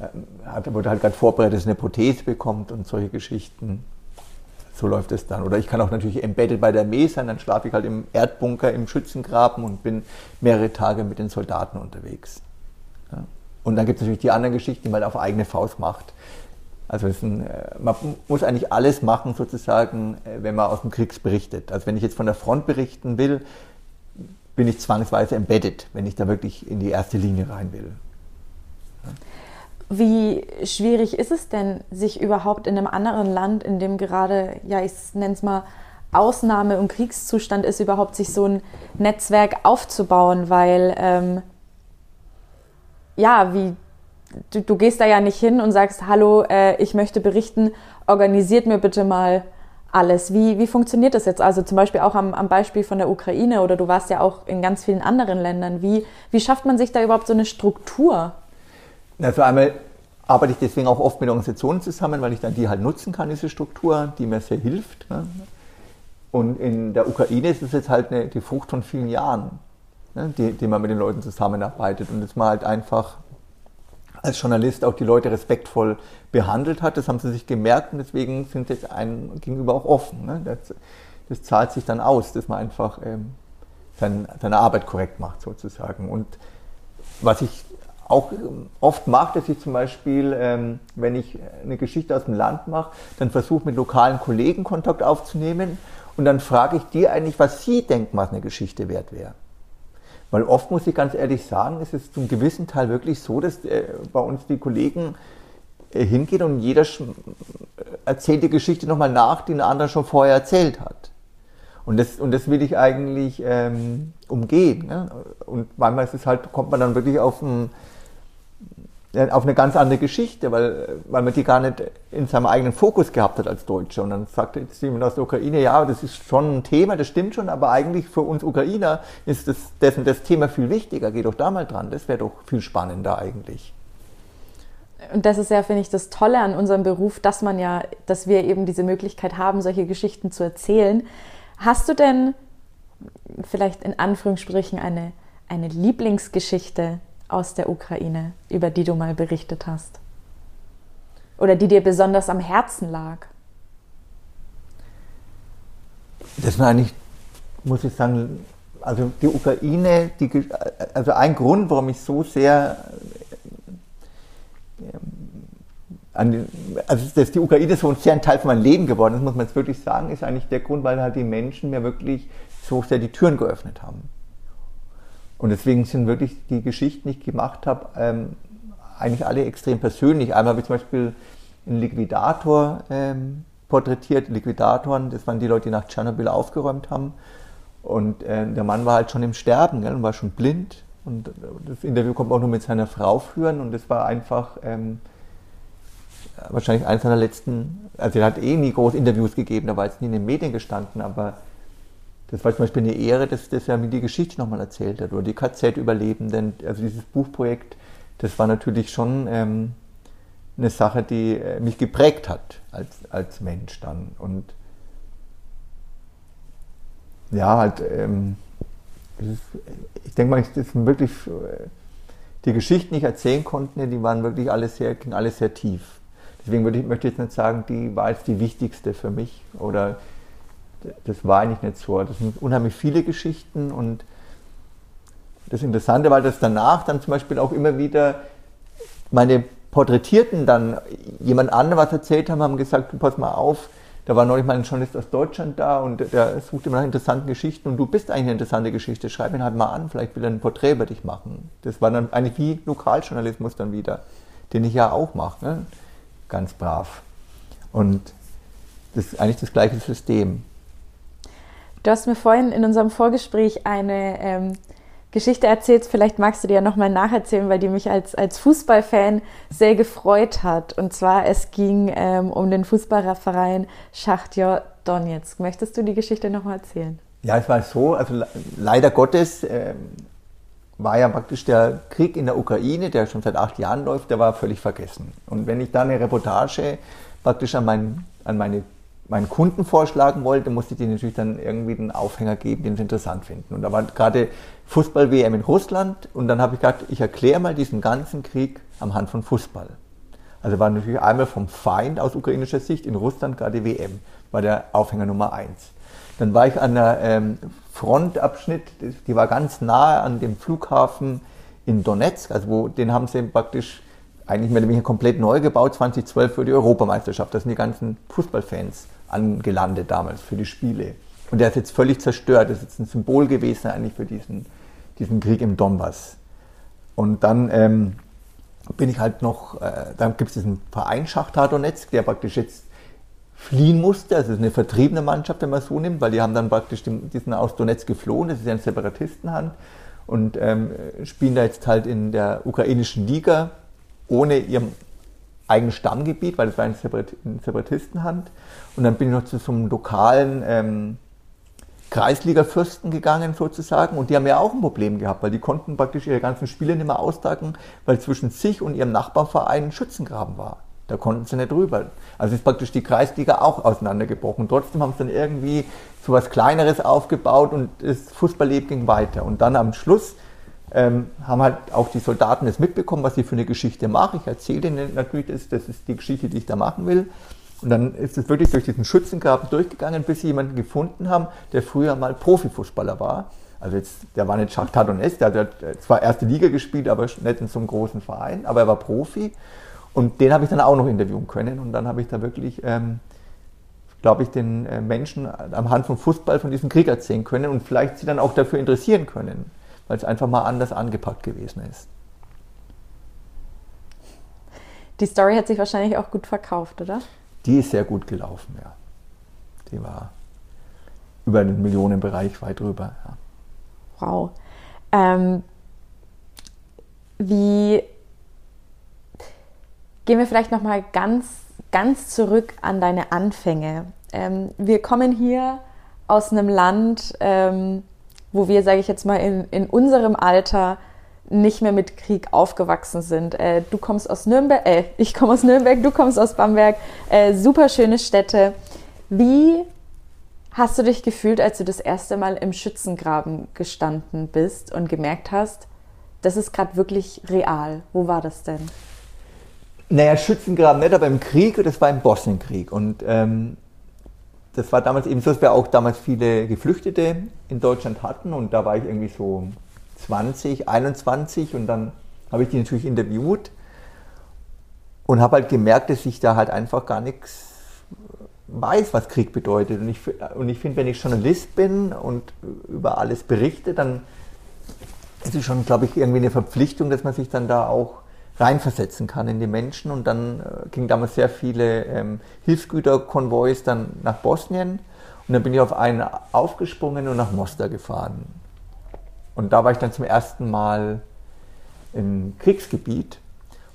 äh, hat, wurde halt gerade vorbereitet, dass sie eine Prothese bekommt und solche Geschichten. So läuft es dann. Oder ich kann auch natürlich embedded bei der Armee sein, dann schlafe ich halt im Erdbunker im Schützengraben und bin mehrere Tage mit den Soldaten unterwegs. Ja. Und dann gibt es natürlich die anderen Geschichten, die man auf eigene Faust macht. Also ein, äh, man muss eigentlich alles machen, sozusagen, äh, wenn man aus dem Krieg berichtet. Also wenn ich jetzt von der Front berichten will, bin ich zwangsweise embedded, wenn ich da wirklich in die erste Linie rein will. Wie schwierig ist es denn, sich überhaupt in einem anderen Land, in dem gerade, ja, ich nenne es mal, Ausnahme- und Kriegszustand ist, überhaupt sich so ein Netzwerk aufzubauen, weil, ähm, ja, wie, du, du, gehst da ja nicht hin und sagst, hallo, äh, ich möchte berichten, organisiert mir bitte mal alles. Wie, wie funktioniert das jetzt? Also zum Beispiel auch am, am Beispiel von der Ukraine oder du warst ja auch in ganz vielen anderen Ländern. Wie, wie schafft man sich da überhaupt so eine Struktur? Also einmal arbeite ich deswegen auch oft mit Organisationen zusammen, weil ich dann die halt nutzen kann, diese Struktur, die mir sehr hilft. Ne? Und in der Ukraine ist es jetzt halt eine, die Frucht von vielen Jahren, ne? die, die man mit den Leuten zusammenarbeitet und dass man halt einfach als Journalist auch die Leute respektvoll behandelt hat. Das haben sie sich gemerkt und deswegen sind sie jetzt einem gegenüber auch offen. Ne? Das, das, zahlt sich dann aus, dass man einfach ähm, sein, seine Arbeit korrekt macht sozusagen. Und was ich auch oft mache, dass ich zum Beispiel, ähm, wenn ich eine Geschichte aus dem Land mache, dann versuche mit lokalen Kollegen Kontakt aufzunehmen und dann frage ich die eigentlich, was sie denken, was eine Geschichte wert wäre. Weil oft muss ich ganz ehrlich sagen, ist es zum gewissen Teil wirklich so, dass äh, bei uns die Kollegen äh, hingehen und jeder erzählt die Geschichte nochmal nach, die ein anderer schon vorher erzählt hat. Und das, und das will ich eigentlich ähm, umgehen. Ne? Und manchmal ist es halt, kommt man dann wirklich auf ein, auf eine ganz andere Geschichte, weil, weil man die gar nicht in seinem eigenen Fokus gehabt hat als Deutscher. Und dann sagt jetzt jemand aus der Ukraine, ja, das ist schon ein Thema, das stimmt schon, aber eigentlich für uns Ukrainer ist das, dessen das Thema viel wichtiger. Geh doch da mal dran, das wäre doch viel spannender eigentlich. Und das ist ja, finde ich, das Tolle an unserem Beruf, dass man ja, dass wir eben diese Möglichkeit haben, solche Geschichten zu erzählen. Hast du denn vielleicht in Anführungsstrichen eine, eine Lieblingsgeschichte, aus der Ukraine, über die du mal berichtet hast? Oder die dir besonders am Herzen lag? Das war eigentlich, muss ich sagen, also die Ukraine, die, also ein Grund, warum ich so sehr ähm, also dass die Ukraine so sehr ein Teil von meinem Leben geworden ist, muss man jetzt wirklich sagen, ist eigentlich der Grund, weil halt die Menschen mir wirklich so sehr die Türen geöffnet haben. Und deswegen sind wirklich die Geschichten, die ich gemacht habe, ähm, eigentlich alle extrem persönlich. Einmal habe ich zum Beispiel einen Liquidator ähm, porträtiert. Liquidatoren, das waren die Leute, die nach Tschernobyl aufgeräumt haben. Und äh, der Mann war halt schon im Sterben gell, und war schon blind. Und das Interview kommt auch nur mit seiner Frau führen. Und das war einfach ähm, wahrscheinlich eines seiner letzten. Also er hat eh nie groß Interviews gegeben, da war jetzt nie in den Medien gestanden, aber das war zum Beispiel eine Ehre, dass, dass er mir die Geschichte nochmal erzählt hat oder die KZ-Überlebenden. Also dieses Buchprojekt, das war natürlich schon ähm, eine Sache, die äh, mich geprägt hat als, als Mensch dann. Und ja, halt, ähm, ist, ich denke mal, das sind wirklich äh, die Geschichten, die ich erzählen konnte, die waren wirklich alle sehr, gingen alle sehr tief. Deswegen würde ich, möchte ich jetzt nicht sagen, die war jetzt die wichtigste für mich oder das war eigentlich nicht so. Das sind unheimlich viele Geschichten und das Interessante war, dass danach dann zum Beispiel auch immer wieder meine Porträtierten dann jemand anderes erzählt haben, haben gesagt, du pass mal auf, da war neulich mal ein Journalist aus Deutschland da und der sucht immer nach interessanten Geschichten und du bist eigentlich eine interessante Geschichte, schreib ihn halt mal an, vielleicht will er ein Porträt über dich machen. Das war dann eigentlich wie Lokaljournalismus dann wieder, den ich ja auch mache, ne? ganz brav. Und das ist eigentlich das gleiche System. Du hast mir vorhin in unserem Vorgespräch eine ähm, Geschichte erzählt. Vielleicht magst du dir ja nochmal nacherzählen, weil die mich als, als Fußballfan sehr gefreut hat. Und zwar, es ging ähm, um den Fußballverein Schachtjor Donetsk. Möchtest du die Geschichte nochmal erzählen? Ja, es war so, also leider Gottes äh, war ja praktisch der Krieg in der Ukraine, der schon seit acht Jahren läuft, der war völlig vergessen. Und wenn ich da eine Reportage praktisch an, mein, an meine, meinen Kunden vorschlagen wollte, musste ich denen natürlich dann irgendwie einen Aufhänger geben, den sie interessant finden. Und da war gerade Fußball-WM in Russland und dann habe ich gesagt, ich erkläre mal diesen ganzen Krieg am Hand von Fußball. Also war natürlich einmal vom Feind aus ukrainischer Sicht in Russland gerade WM, war der Aufhänger Nummer eins. Dann war ich an der ähm, Frontabschnitt, die war ganz nahe an dem Flughafen in Donetsk, also wo, den haben sie praktisch eigentlich mehr oder weniger komplett neu gebaut, 2012 für die Europameisterschaft. Da sind die ganzen Fußballfans angelandet damals für die Spiele. Und der ist jetzt völlig zerstört. Das ist jetzt ein Symbol gewesen eigentlich für diesen, diesen Krieg im Donbass. Und dann ähm, bin ich halt noch, äh, dann gibt es diesen Verein Schachtar Donetsk, der praktisch jetzt fliehen musste. Also es ist eine vertriebene Mannschaft, wenn man so nimmt, weil die haben dann praktisch den, die sind aus Donetsk geflohen. Das ist ja eine Separatistenhand und ähm, spielen da jetzt halt in der ukrainischen Liga ohne ihrem eigenen Stammgebiet, weil das war eine, Separat Separatistenhand. Und dann bin ich noch zu so einem lokalen ähm, Kreisliga-Fürsten gegangen sozusagen und die haben ja auch ein Problem gehabt, weil die konnten praktisch ihre ganzen Spiele nicht mehr austragen, weil zwischen sich und ihrem Nachbarverein ein Schützengraben war. Da konnten sie nicht rüber. Also ist praktisch die Kreisliga auch auseinandergebrochen. Trotzdem haben sie dann irgendwie so was Kleineres aufgebaut und das Fußballleben ging weiter. Und dann am Schluss ähm, haben halt auch die Soldaten das mitbekommen, was ich für eine Geschichte mache. Ich erzähle denen natürlich, das, das ist die Geschichte, die ich da machen will. Und dann ist es wirklich durch diesen Schützengraben durchgegangen, bis sie jemanden gefunden haben, der früher mal Profifußballer war. Also jetzt, der war nicht Schachtar Donetsk, der hat zwar erste Liga gespielt, aber nicht in so einem großen Verein, aber er war Profi. Und den habe ich dann auch noch interviewen können. Und dann habe ich da wirklich, ähm, glaube ich, den äh, Menschen am Hand von Fußball von diesem Krieg erzählen können und vielleicht sie dann auch dafür interessieren können, weil es einfach mal anders angepackt gewesen ist. Die Story hat sich wahrscheinlich auch gut verkauft, oder? Die ist sehr gut gelaufen, ja. Die war über den Millionenbereich weit drüber. Ja. Wow. Ähm, wie Gehen wir vielleicht noch mal ganz, ganz zurück an deine Anfänge. Ähm, wir kommen hier aus einem Land, ähm, wo wir, sage ich jetzt mal, in, in unserem Alter nicht mehr mit Krieg aufgewachsen sind. Äh, du kommst aus Nürnberg, äh, ich komme aus Nürnberg, du kommst aus Bamberg, äh, super schöne Städte. Wie hast du dich gefühlt, als du das erste Mal im Schützengraben gestanden bist und gemerkt hast, das ist gerade wirklich real? Wo war das denn? Naja, Schützengraben nicht, aber im Krieg, das war im Bosnienkrieg. Und ähm, das war damals eben so, dass wir auch damals viele Geflüchtete in Deutschland hatten. Und da war ich irgendwie so 20, 21 und dann habe ich die natürlich interviewt und habe halt gemerkt, dass ich da halt einfach gar nichts weiß, was Krieg bedeutet. Und ich, und ich finde, wenn ich Journalist bin und über alles berichte, dann ist es schon, glaube ich, irgendwie eine Verpflichtung, dass man sich dann da auch reinversetzen kann in die Menschen. Und dann äh, gingen damals sehr viele ähm, Hilfsgüterkonvois dann nach Bosnien. Und dann bin ich auf einen aufgesprungen und nach Mostar gefahren. Und da war ich dann zum ersten Mal im Kriegsgebiet.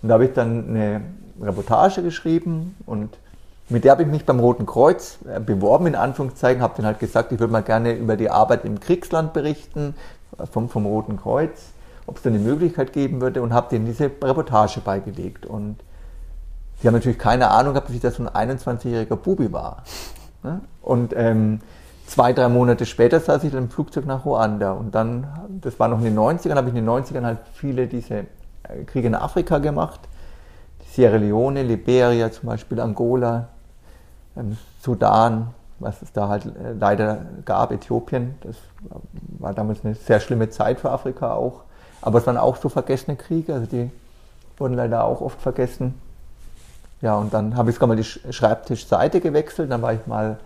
Und da habe ich dann eine Reportage geschrieben und mit der habe ich mich beim Roten Kreuz äh, beworben, in Anführungszeichen, habe dann halt gesagt, ich würde mal gerne über die Arbeit im Kriegsland berichten, äh, vom, vom Roten Kreuz ob es da eine Möglichkeit geben würde und habe denen diese Reportage beigelegt. Und die haben natürlich keine Ahnung gehabt, dass ich das so ein 21-jähriger Bubi war. Ne? Und ähm, zwei, drei Monate später saß ich dann im Flugzeug nach Ruanda. Und dann, das war noch in den 90ern, habe ich in den 90ern halt viele diese äh, Kriege in Afrika gemacht. Sierra Leone, Liberia zum Beispiel, Angola, ähm, Sudan, was es da halt äh, leider gab, Äthiopien. Das war damals eine sehr schlimme Zeit für Afrika auch. Aber es waren auch so vergessene Kriege, also die wurden leider auch oft vergessen. Ja, und dann habe ich sogar mal die Schreibtischseite gewechselt. Dann war ich mal,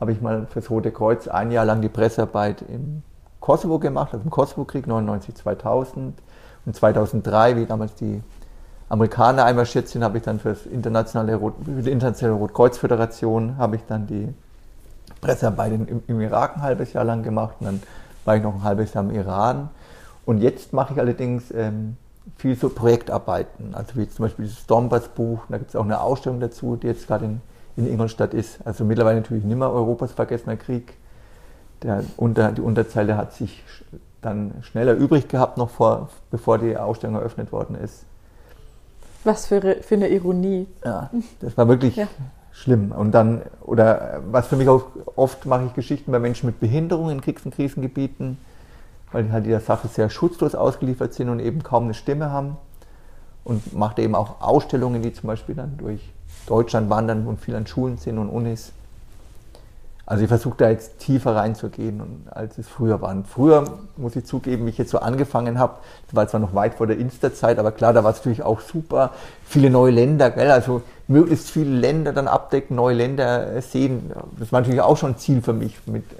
habe ich mal fürs Rote Kreuz ein Jahr lang die Pressearbeit im Kosovo gemacht, also im Kosovo-Krieg 99, 2000 und 2003, wie damals die Amerikaner einmarschiert sind, habe ich dann für, internationale Rot, für die internationale Rotkreuzföderation habe ich dann die Pressearbeit im, im Irak ein halbes Jahr lang gemacht und dann war ich noch ein halbes Jahr im Iran. Und jetzt mache ich allerdings ähm, viel so Projektarbeiten, also wie zum Beispiel das Stormbus-Buch, da gibt es auch eine Ausstellung dazu, die jetzt gerade in, in Ingolstadt ist. Also mittlerweile natürlich nicht mehr Europas vergessener Krieg. Der unter, die Unterzeile hat sich dann schneller übrig gehabt, noch vor, bevor die Ausstellung eröffnet worden ist. Was für, für eine Ironie. Ja, das war wirklich ja. schlimm. Und dann, oder was für mich auch oft mache ich Geschichten bei Menschen mit Behinderung in Kriegs- und Krisengebieten weil die halt dieser Sache sehr schutzlos ausgeliefert sind und eben kaum eine Stimme haben. Und macht eben auch Ausstellungen, die zum Beispiel dann durch Deutschland wandern und viel an Schulen sind und Unis. Also ich versuche da jetzt tiefer reinzugehen, als es früher war. Und früher, muss ich zugeben, wie ich jetzt so angefangen habe, war zwar noch weit vor der Insta-Zeit, aber klar, da war es natürlich auch super. Viele neue Länder, gell? also möglichst viele Länder dann abdecken, neue Länder sehen. Das war natürlich auch schon ein Ziel für mich mit äh,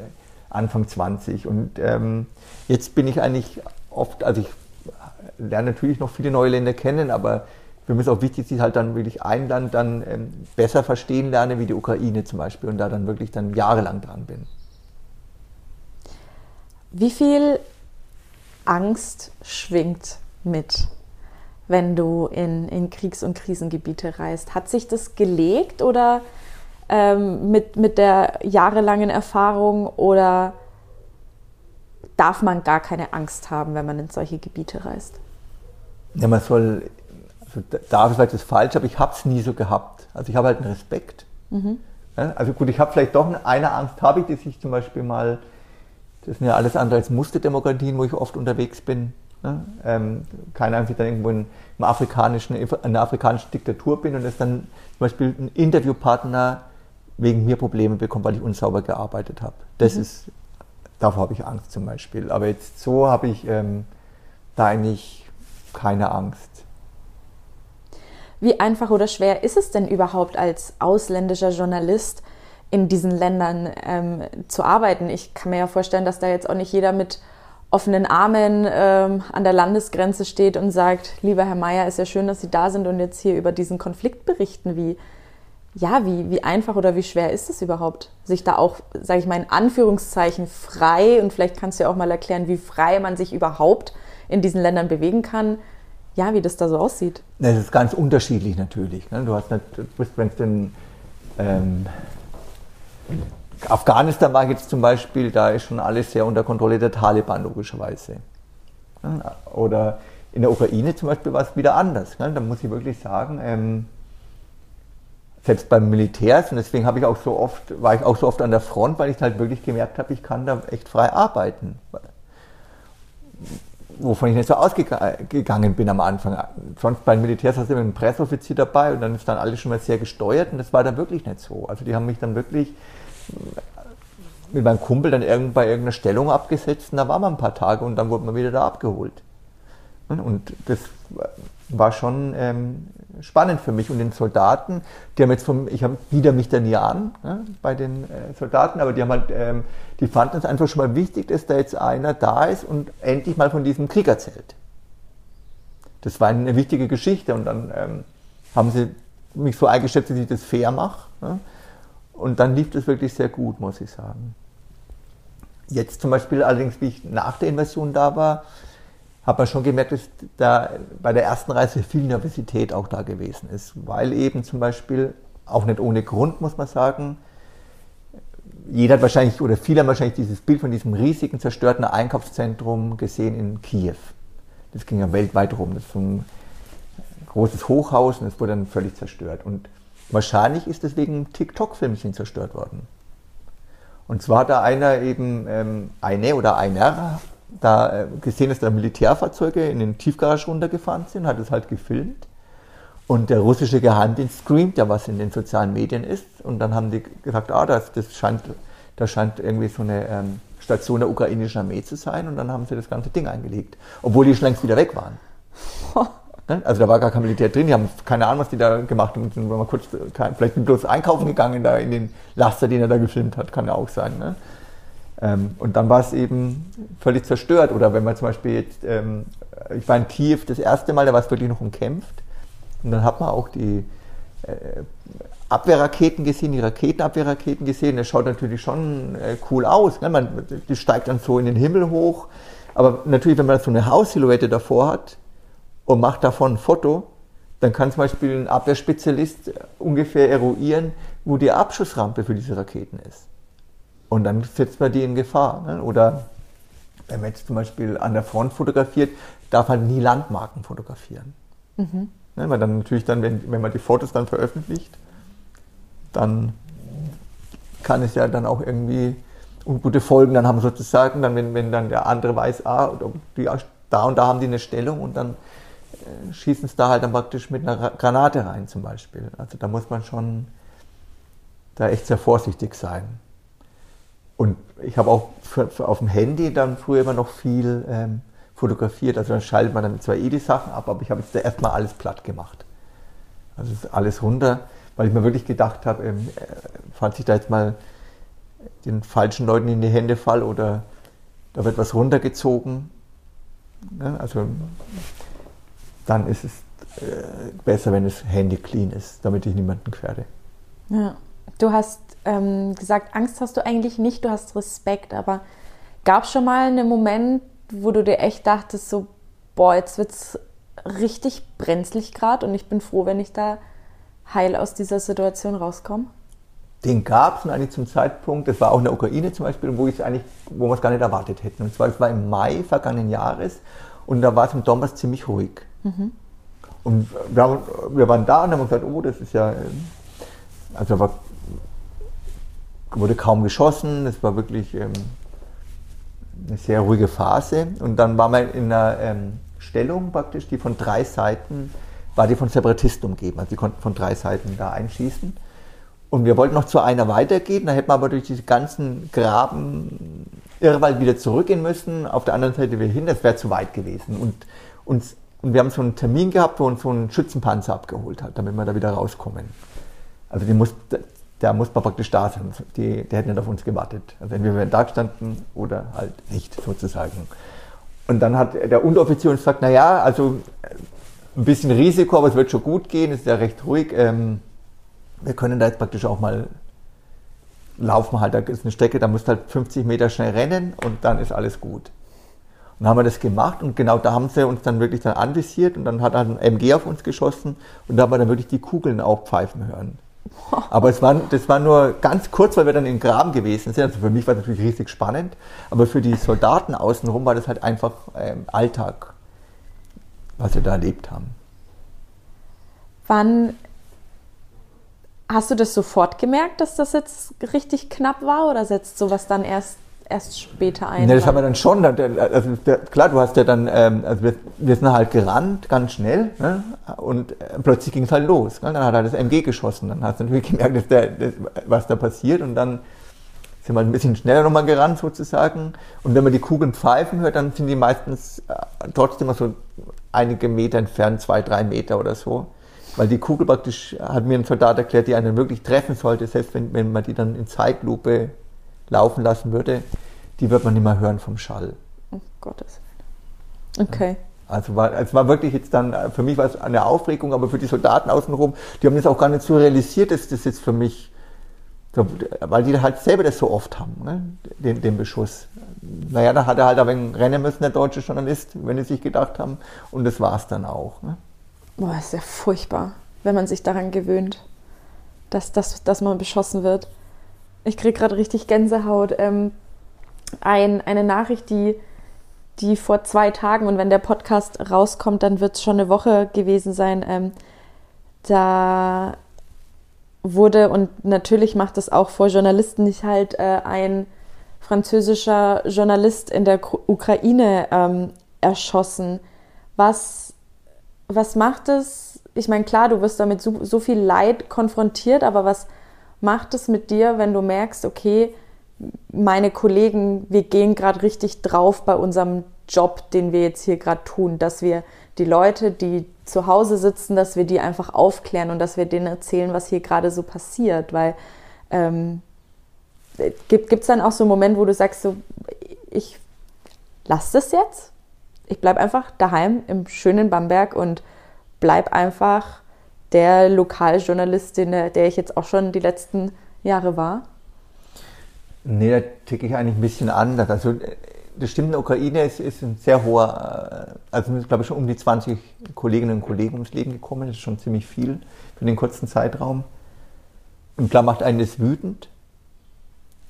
Anfang 20. Und ähm, jetzt bin ich eigentlich oft, also ich lerne natürlich noch viele neue Länder kennen, aber für mich ist auch wichtig, dass ich halt dann wirklich ein Land dann ähm, besser verstehen lerne, wie die Ukraine zum Beispiel, und da dann wirklich dann jahrelang dran bin. Wie viel Angst schwingt mit, wenn du in, in Kriegs- und Krisengebiete reist? Hat sich das gelegt oder ähm, mit, mit der jahrelangen Erfahrung oder darf man gar keine Angst haben, wenn man in solche Gebiete reist? Ja, man soll, also darf ist vielleicht das falsch, aber ich habe es nie so gehabt. Also ich habe halt einen Respekt. Mhm. Ja, also gut, ich habe vielleicht doch eine Angst, habe ich, dass ich zum Beispiel mal, das sind ja alles andere als Musterdemokratien, wo ich oft unterwegs bin. Ja, ähm, keine Ahnung, ich dann irgendwo in, in einer afrikanischen Diktatur bin und dass dann zum Beispiel ein Interviewpartner wegen mir Probleme bekommt, weil ich unsauber gearbeitet habe. Das mhm. ist, davor habe ich Angst zum Beispiel. Aber jetzt so habe ich ähm, da eigentlich keine Angst. Wie einfach oder schwer ist es denn überhaupt als ausländischer Journalist in diesen Ländern ähm, zu arbeiten? Ich kann mir ja vorstellen, dass da jetzt auch nicht jeder mit offenen Armen ähm, an der Landesgrenze steht und sagt, lieber Herr Mayer, ist ja schön, dass Sie da sind und jetzt hier über diesen Konflikt berichten. Wie, ja, wie, wie einfach oder wie schwer ist es überhaupt, sich da auch, sage ich mal, in Anführungszeichen frei und vielleicht kannst du ja auch mal erklären, wie frei man sich überhaupt in diesen Ländern bewegen kann, ja, wie das da so aussieht. Das ist ganz unterschiedlich natürlich. Ne? Du hast nicht, wenn es denn ähm, Afghanistan war jetzt zum Beispiel, da ist schon alles sehr unter Kontrolle der Taliban logischerweise. Oder in der Ukraine zum Beispiel war es wieder anders. Ne? Da muss ich wirklich sagen, ähm, selbst beim Militär und deswegen habe ich auch so oft, war ich auch so oft an der Front, weil ich halt wirklich gemerkt habe, ich kann da echt frei arbeiten. Wovon ich nicht so ausgegangen bin am Anfang. Sonst beim Militär hast du immer einen Pressoffizier dabei und dann ist dann alles schon mal sehr gesteuert und das war dann wirklich nicht so. Also die haben mich dann wirklich mit meinem Kumpel dann irgend bei irgendeiner Stellung abgesetzt und da waren wir ein paar Tage und dann wurde man wieder da abgeholt. Und das war schon ähm, spannend für mich und den Soldaten, die haben jetzt vom, ich habe wieder mich da nie an ja, bei den äh, Soldaten, aber die haben halt, ähm, die fanden es einfach schon mal wichtig, dass da jetzt einer da ist und endlich mal von diesem Krieg erzählt. Das war eine wichtige Geschichte und dann ähm, haben sie mich so eingeschätzt, dass ich das fair mache. Ja, und dann lief das wirklich sehr gut, muss ich sagen. Jetzt zum Beispiel allerdings, wie ich nach der Invasion da war, hat man schon gemerkt, dass da bei der ersten Reise viel Nervosität auch da gewesen ist, weil eben zum Beispiel, auch nicht ohne Grund, muss man sagen, jeder hat wahrscheinlich oder viele haben wahrscheinlich dieses Bild von diesem riesigen zerstörten Einkaufszentrum gesehen in Kiew. Das ging ja weltweit rum. Das ist ein großes Hochhaus und es wurde dann völlig zerstört. Und wahrscheinlich ist es wegen TikTok-Filmchen zerstört worden. Und zwar hat da einer eben, ähm, eine oder einer da äh, gesehen, dass da Militärfahrzeuge in den Tiefgarage runtergefahren sind, hat es halt gefilmt. Und der russische Geheimdienst screamt ja, was in den sozialen Medien ist. Und dann haben die gesagt, ah, das, das scheint, das scheint irgendwie so eine ähm, Station der ukrainischen Armee zu sein. Und dann haben sie das ganze Ding eingelegt. Obwohl die schon längst wieder weg waren. Ne? Also da war gar kein Militär drin, die haben keine Ahnung, was die da gemacht haben. Sind mal kurz, vielleicht bloß einkaufen gegangen da in den Laster, den er da gefilmt hat, kann ja auch sein. Ne? Ähm, und dann war es eben völlig zerstört. Oder wenn man zum Beispiel jetzt, ähm, ich war in Kiew das erste Mal, da war es wirklich noch umkämpft. Und dann hat man auch die äh, Abwehrraketen gesehen, die Raketenabwehrraketen gesehen. Das schaut natürlich schon äh, cool aus. Ne? Man, die steigt dann so in den Himmel hoch. Aber natürlich, wenn man so eine Haussilhouette davor hat und macht davon ein Foto, dann kann zum Beispiel ein Abwehrspezialist ungefähr eruieren, wo die Abschussrampe für diese Raketen ist. Und dann setzt man die in Gefahr. Ne? Oder wenn man jetzt zum Beispiel an der Front fotografiert, darf man nie Landmarken fotografieren. Mhm. Ne? Weil dann natürlich dann, wenn, wenn man die Fotos dann veröffentlicht, dann kann es ja dann auch irgendwie ungute Folgen dann haben sozusagen, dann wenn, wenn dann der andere weiß, ah, die, da und da haben die eine Stellung und dann äh, schießen es da halt dann praktisch mit einer Granate rein zum Beispiel. Also da muss man schon da echt sehr vorsichtig sein. Und ich habe auch für, für auf dem Handy dann früher immer noch viel ähm, fotografiert. Also dann schaltet man dann zwar eh die Sachen ab, aber ich habe jetzt erstmal alles platt gemacht. Also alles runter, weil ich mir wirklich gedacht habe, ähm, äh, falls ich da jetzt mal den falschen Leuten in die Hände fall oder da wird was runtergezogen, ne? also dann ist es äh, besser, wenn das Handy clean ist, damit ich niemanden gefährde. Ja. Du hast ähm, gesagt, Angst hast du eigentlich nicht, du hast Respekt, aber gab es schon mal einen Moment, wo du dir echt dachtest, so, boah, jetzt wird es richtig brenzlig gerade und ich bin froh, wenn ich da heil aus dieser Situation rauskomme? Den gab es eigentlich zum Zeitpunkt, das war auch in der Ukraine zum Beispiel, wo, eigentlich, wo wir es gar nicht erwartet hätten. Und zwar, es war im Mai vergangenen Jahres und da war es im Donbass ziemlich ruhig. Mhm. Und wir, wir, waren da und haben gesagt, oh, das ist ja, ähm, also war, wurde kaum geschossen, es war wirklich ähm, eine sehr ruhige Phase. Und dann war man in einer ähm, Stellung praktisch, die von drei Seiten, war die von Separatisten umgeben. Also die konnten von drei Seiten da einschießen. Und wir wollten noch zu einer weitergehen, da hätten wir aber durch diese ganzen Graben Irrwald wieder zurückgehen müssen, auf der anderen Seite wieder hin, das wäre zu weit gewesen. Und, uns, und wir haben so einen Termin gehabt, wo uns so einen Schützenpanzer abgeholt hat, damit wir da wieder rauskommen. Also die muss, der muss man praktisch da sein. Die, der hätte nicht auf uns gewartet. Also entweder wir da gestanden oder halt nicht sozusagen. Und dann hat der Unteroffizier uns gesagt, naja, also ein bisschen Risiko, aber es wird schon gut gehen, es ist ja recht ruhig. Ähm, wir können da jetzt praktisch auch mal laufen halt, da ist eine Strecke, da musst du halt 50 Meter schnell rennen und dann ist alles gut. Und dann haben wir das gemacht und genau da haben sie uns dann wirklich dann anvisiert und dann hat ein MG auf uns geschossen und da haben wir dann wirklich die Kugeln auch pfeifen hören. Aber es war, das war nur ganz kurz, weil wir dann im Graben gewesen sind. Also für mich war das natürlich riesig spannend, aber für die Soldaten außenrum war das halt einfach ähm, Alltag, was wir da erlebt haben. Wann hast du das sofort gemerkt, dass das jetzt richtig knapp war oder setzt sowas dann erst erst später ein? Ne, das haben wir dann schon. Also klar, du hast ja dann, ähm, also wir, wir, sind halt gerannt, ganz schnell, ne? und äh, plötzlich ging es halt los. Ne? Dann hat er das MG geschossen. Dann hast du natürlich gemerkt, dass der, das, was da passiert, und dann sind wir ein bisschen schneller nochmal gerannt sozusagen. Und wenn man die Kugeln pfeifen hört, dann sind die meistens äh, trotzdem mal so einige Meter entfernt, zwei, drei Meter oder so. Weil die Kugel praktisch, hat mir ein Soldat erklärt, die einen wirklich treffen sollte, selbst wenn, wenn man die dann in Zeitlupe laufen lassen würde, die wird man nicht mehr hören vom Schall. Oh Gottes Willen. Okay. Also war, es war wirklich jetzt dann, für mich war es eine Aufregung, aber für die Soldaten außenrum, die haben das auch gar nicht so realisiert, dass das jetzt für mich, weil die halt selber das so oft haben, ne? den, den Beschuss. Naja, da hat er halt aber rennen müssen, der deutsche Journalist, wenn sie sich gedacht haben, und das war es dann auch. Ne? Boah, ist ja furchtbar, wenn man sich daran gewöhnt, dass, dass, dass man beschossen wird. Ich kriege gerade richtig Gänsehaut. Ähm, ein, eine Nachricht, die, die vor zwei Tagen, und wenn der Podcast rauskommt, dann wird es schon eine Woche gewesen sein. Ähm, da wurde, und natürlich macht das auch vor Journalisten nicht halt, äh, ein französischer Journalist in der Ukraine ähm, erschossen. Was, was macht es? Ich meine, klar, du wirst damit so, so viel Leid konfrontiert, aber was macht es mit dir, wenn du merkst, okay, meine Kollegen, wir gehen gerade richtig drauf bei unserem Job, den wir jetzt hier gerade tun, dass wir die Leute, die zu Hause sitzen, dass wir die einfach aufklären und dass wir denen erzählen, was hier gerade so passiert, weil ähm, gibt es dann auch so einen Moment, wo du sagst, so, ich lasse das jetzt, ich bleibe einfach daheim im schönen Bamberg und bleib einfach der Lokaljournalistin, der ich jetzt auch schon die letzten Jahre war? Nee, da ticke ich eigentlich ein bisschen anders. Also das stimmt, in der Ukraine ist, ist ein sehr hoher, äh, also sind glaube ich schon um die 20 Kolleginnen und Kollegen ums Leben gekommen. Das ist schon ziemlich viel für den kurzen Zeitraum. Und klar macht einen das wütend.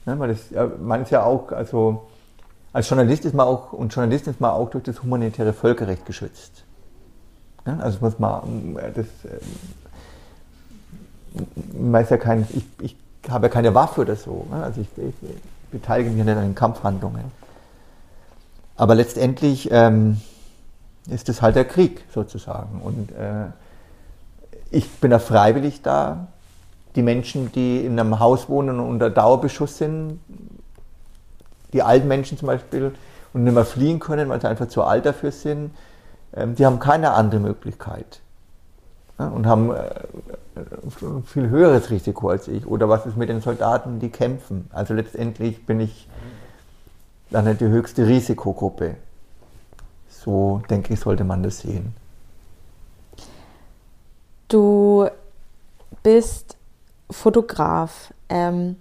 Ja, weil das, man ist ja auch, also als Journalist ist man auch, und Journalist ist man auch durch das humanitäre Völkerrecht geschützt. Ja, also muss man, das, ähm, weiß ja kein, ich, ich habe ja keine Waffe oder so. Ne? Also ich, ich, beteilige mich nicht an den Kampfhandlungen. Aber letztendlich ähm, ist es halt der Krieg sozusagen. Und äh, ich bin da freiwillig da. Die Menschen, die in einem Haus wohnen und unter Dauerbeschuss sind, die alten Menschen zum Beispiel, und nicht mehr fliehen können, weil sie einfach zu alt dafür sind, die haben keine andere Möglichkeit. Ja, und haben äh, ein viel höheres Risiko als ich. Oder was ist mit den Soldaten, die kämpfen? Also letztendlich bin ich dann die höchste Risikogruppe. So denke ich, sollte man das sehen. Du bist Fotograf. Ähm,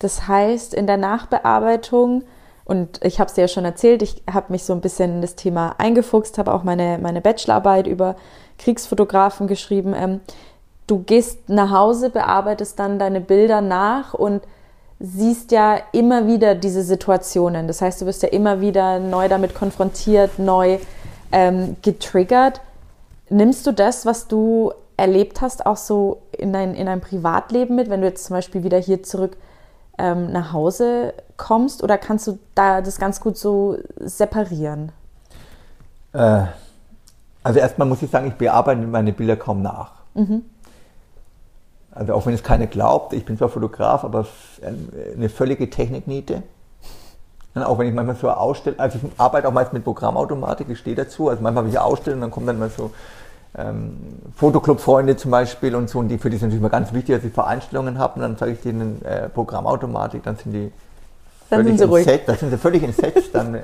das heißt, in der Nachbearbeitung, und ich habe es dir ja schon erzählt, ich habe mich so ein bisschen in das Thema eingefuchst, habe auch meine, meine Bachelorarbeit über Kriegsfotografen geschrieben. Ähm, du gehst nach Hause, bearbeitest dann deine Bilder nach und siehst ja immer wieder diese Situationen. Das heißt, du wirst ja immer wieder neu damit konfrontiert, neu ähm, getriggert. Nimmst du das, was du erlebt hast, auch so in dein, in dein Privatleben mit, wenn du jetzt zum Beispiel wieder hier zurück ähm, nach Hause kommst? Oder kannst du da das ganz gut so separieren? Äh, also erstmal muss ich sagen, ich bearbeite meine Bilder kaum nach. Mhm. Also auch wenn es keiner glaubt, ich bin zwar Fotograf, aber eine völlige Technikniete. Und auch wenn ich manchmal so ausstelle, also ich arbeite auch meist mit Programmautomatik, ich stehe dazu, also manchmal habe ich ausstellen und dann kommen dann mal so ähm, Fotoclub-Freunde zum Beispiel und so, und die, für die ist natürlich mal ganz wichtig, dass ich Vereinstellungen habe und dann sage ich denen äh, Programmautomatik, dann sind die dann völlig sind sie. Set, dann sind sie völlig entsetzt, dann äh,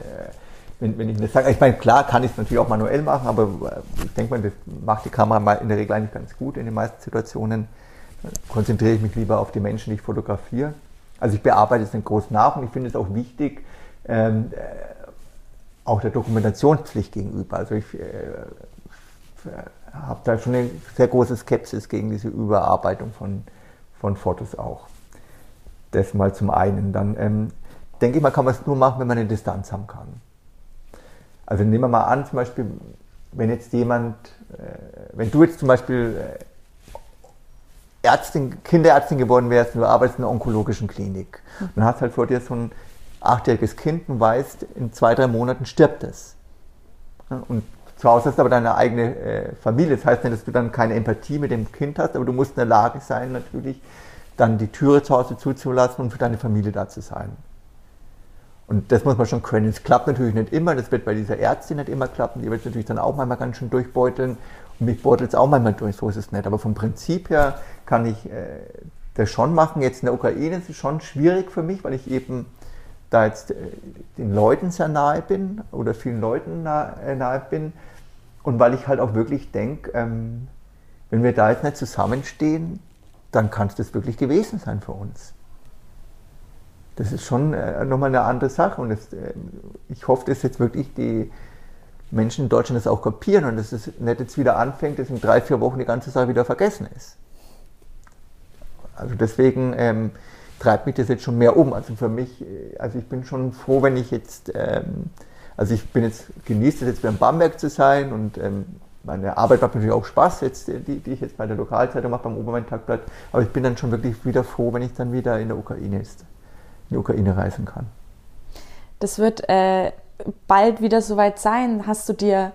wenn, wenn ich das sage. Ich meine, klar kann ich es natürlich auch manuell machen, aber äh, ich denke mal, das macht die Kamera in der Regel eigentlich ganz gut in den meisten Situationen konzentriere ich mich lieber auf die Menschen, die ich fotografiere. Also ich bearbeite es nicht groß nach und ich finde es auch wichtig, ähm, äh, auch der Dokumentationspflicht gegenüber. Also ich äh, habe da schon eine sehr große Skepsis gegen diese Überarbeitung von, von Fotos auch. Das mal zum einen. Dann ähm, denke ich mal, kann man es nur machen, wenn man eine Distanz haben kann. Also nehmen wir mal an, zum Beispiel, wenn jetzt jemand, äh, wenn du jetzt zum Beispiel äh, Ärztin, Kinderärztin geworden wärst und du arbeitest in einer onkologischen Klinik mhm. und hast halt vor dir so ein achtjähriges Kind und weißt, in zwei, drei Monaten stirbt es. Und zu Hause hast aber deine eigene äh, Familie. Das heißt nicht, dass du dann keine Empathie mit dem Kind hast, aber du musst in der Lage sein, natürlich dann die Türe zu Hause zuzulassen und für deine Familie da zu sein. Und das muss man schon können. Es klappt natürlich nicht immer, das wird bei dieser Ärztin nicht immer klappen, die wird natürlich dann auch manchmal ganz schön durchbeuteln. Und mich beutelt es auch manchmal durch, so ist es nicht. Aber vom Prinzip her kann ich äh, das schon machen. Jetzt in der Ukraine ist es schon schwierig für mich, weil ich eben da jetzt äh, den Leuten sehr nahe bin oder vielen Leuten nahe, äh, nahe bin und weil ich halt auch wirklich denke, ähm, wenn wir da jetzt nicht zusammenstehen, dann kann es das wirklich gewesen sein für uns. Das ist schon äh, nochmal eine andere Sache und das, äh, ich hoffe, dass jetzt wirklich die Menschen in Deutschland das auch kapieren und dass es nicht jetzt wieder anfängt, dass in drei, vier Wochen die ganze Sache wieder vergessen ist. Also deswegen ähm, treibt mich das jetzt schon mehr um. Also für mich, äh, also ich bin schon froh, wenn ich jetzt, ähm, also ich bin jetzt, genieße es jetzt beim Bamberg zu sein und ähm, meine Arbeit macht natürlich auch Spaß, jetzt, äh, die, die ich jetzt bei der Lokalzeitung mache, beim Obermain-Tagblatt. Aber ich bin dann schon wirklich wieder froh, wenn ich dann wieder in der Ukraine ist, in die Ukraine reisen kann. Das wird äh, bald wieder soweit sein. Hast du dir,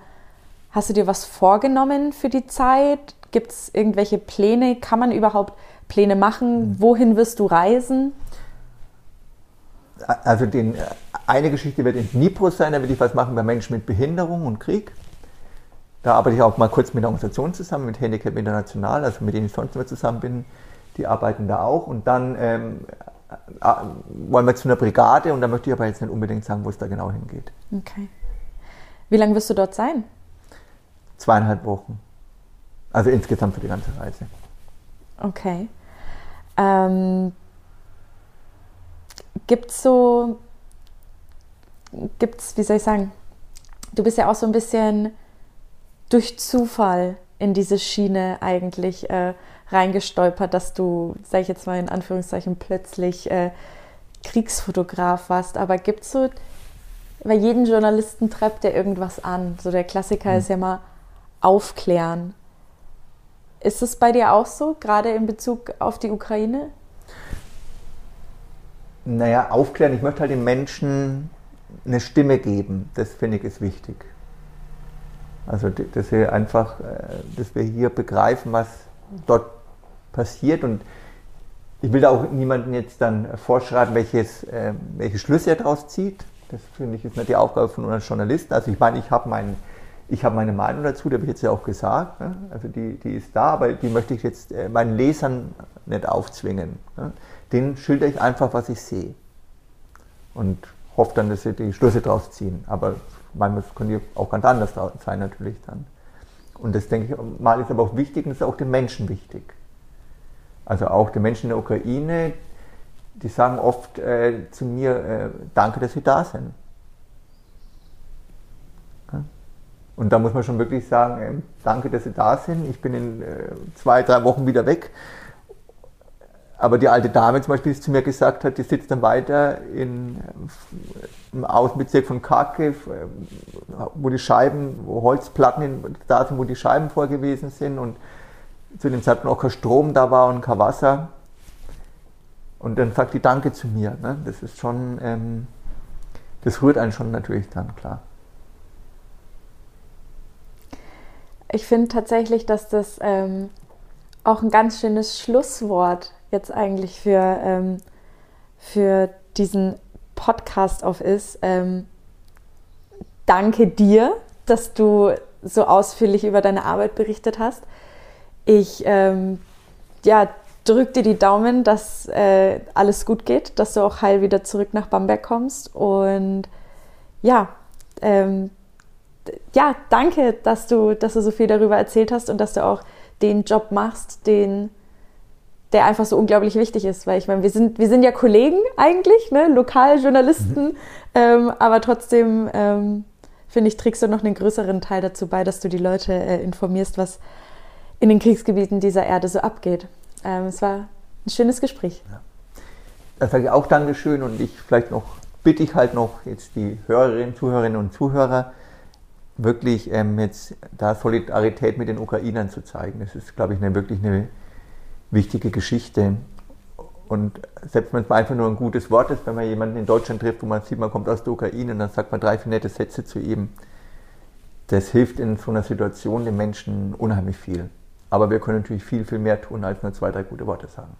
hast du dir was vorgenommen für die Zeit? Gibt es irgendwelche Pläne? Kann man überhaupt Pläne machen? Mhm. Wohin wirst du reisen? Also den, eine Geschichte wird in Dnipro sein, da will ich was machen bei Menschen mit Behinderung und Krieg. Da arbeite ich auch mal kurz mit einer Organisation zusammen, mit Handicap International, also mit denen ich sonst immer zusammen bin. Die arbeiten da auch. Und dann ähm, äh, wollen wir zu einer Brigade und da möchte ich aber jetzt nicht unbedingt sagen, wo es da genau hingeht. Okay. Wie lange wirst du dort sein? Zweieinhalb Wochen. Also insgesamt für die ganze Reise. Okay. Ähm, Gibt es so, gibt es, wie soll ich sagen, du bist ja auch so ein bisschen durch Zufall in diese Schiene eigentlich äh, reingestolpert, dass du, sag ich jetzt mal in Anführungszeichen, plötzlich äh, Kriegsfotograf warst. Aber gibt es so, bei jedem Journalisten treibt der irgendwas an. So der Klassiker mhm. ist ja mal aufklären. Ist es bei dir auch so, gerade in Bezug auf die Ukraine? Naja, aufklären, ich möchte halt den Menschen eine Stimme geben. Das finde ich ist wichtig. Also, dass wir einfach, äh, dass wir hier begreifen, was dort passiert und ich will da auch niemandem jetzt dann vorschreiben, welches, äh, welche Schlüsse er daraus zieht. Das finde ich ist nicht die Aufgabe von uns Journalisten. Also ich meine, ich habe mein, hab meine Meinung dazu, die habe ich jetzt ja auch gesagt. Ne? Also die, die ist da, aber die möchte ich jetzt äh, meinen Lesern nicht aufzwingen. Ne? Den schilder ich einfach, was ich sehe. Und hoffe dann, dass sie die Schlüsse daraus ziehen. Aber manchmal können die auch ganz anders sein natürlich dann. Und das denke ich, mal ist aber auch wichtig und ist auch den Menschen wichtig. Also auch den Menschen in der Ukraine, die sagen oft äh, zu mir, äh, danke, dass sie da sind. Und da muss man schon wirklich sagen, äh, danke, dass sie da sind. Ich bin in äh, zwei, drei Wochen wieder weg. Aber die alte Dame zum Beispiel, die zu mir gesagt hat, die sitzt dann weiter in, im Außenbezirk von Kharkiv, wo die Scheiben, wo Holzplatten da sind, wo die Scheiben vorgewesen sind und zu dem Zeitpunkt auch kein Strom da war und kein Wasser. Und dann sagt die Danke zu mir. Ne? Das ist schon, ähm, das rührt einen schon natürlich dann, klar. Ich finde tatsächlich, dass das ähm, auch ein ganz schönes Schlusswort jetzt eigentlich für, ähm, für diesen Podcast auf ist. Ähm, danke dir, dass du so ausführlich über deine Arbeit berichtet hast. Ich ähm, ja, drück dir die Daumen, dass äh, alles gut geht, dass du auch heil wieder zurück nach Bamberg kommst. Und ja, ähm, ja, danke, dass du, dass du so viel darüber erzählt hast und dass du auch den Job machst, den der einfach so unglaublich wichtig ist, weil ich meine, wir sind, wir sind ja Kollegen eigentlich, ne? Lokaljournalisten, mhm. ähm, aber trotzdem ähm, finde ich, trägst du noch einen größeren Teil dazu bei, dass du die Leute äh, informierst, was in den Kriegsgebieten dieser Erde so abgeht. Ähm, es war ein schönes Gespräch. Ja. Da sage ich auch Dankeschön und ich vielleicht noch bitte ich halt noch jetzt die Hörerinnen, Zuhörerinnen und Zuhörer, wirklich ähm, jetzt da Solidarität mit den Ukrainern zu zeigen. Das ist, glaube ich, eine, wirklich eine wichtige Geschichte. Und selbst wenn es einfach nur ein gutes Wort ist, wenn man jemanden in Deutschland trifft, wo man sieht, man kommt aus der Ukraine und dann sagt man drei, vier nette Sätze zu ihm, das hilft in so einer Situation den Menschen unheimlich viel. Aber wir können natürlich viel, viel mehr tun, als nur zwei, drei gute Worte sagen.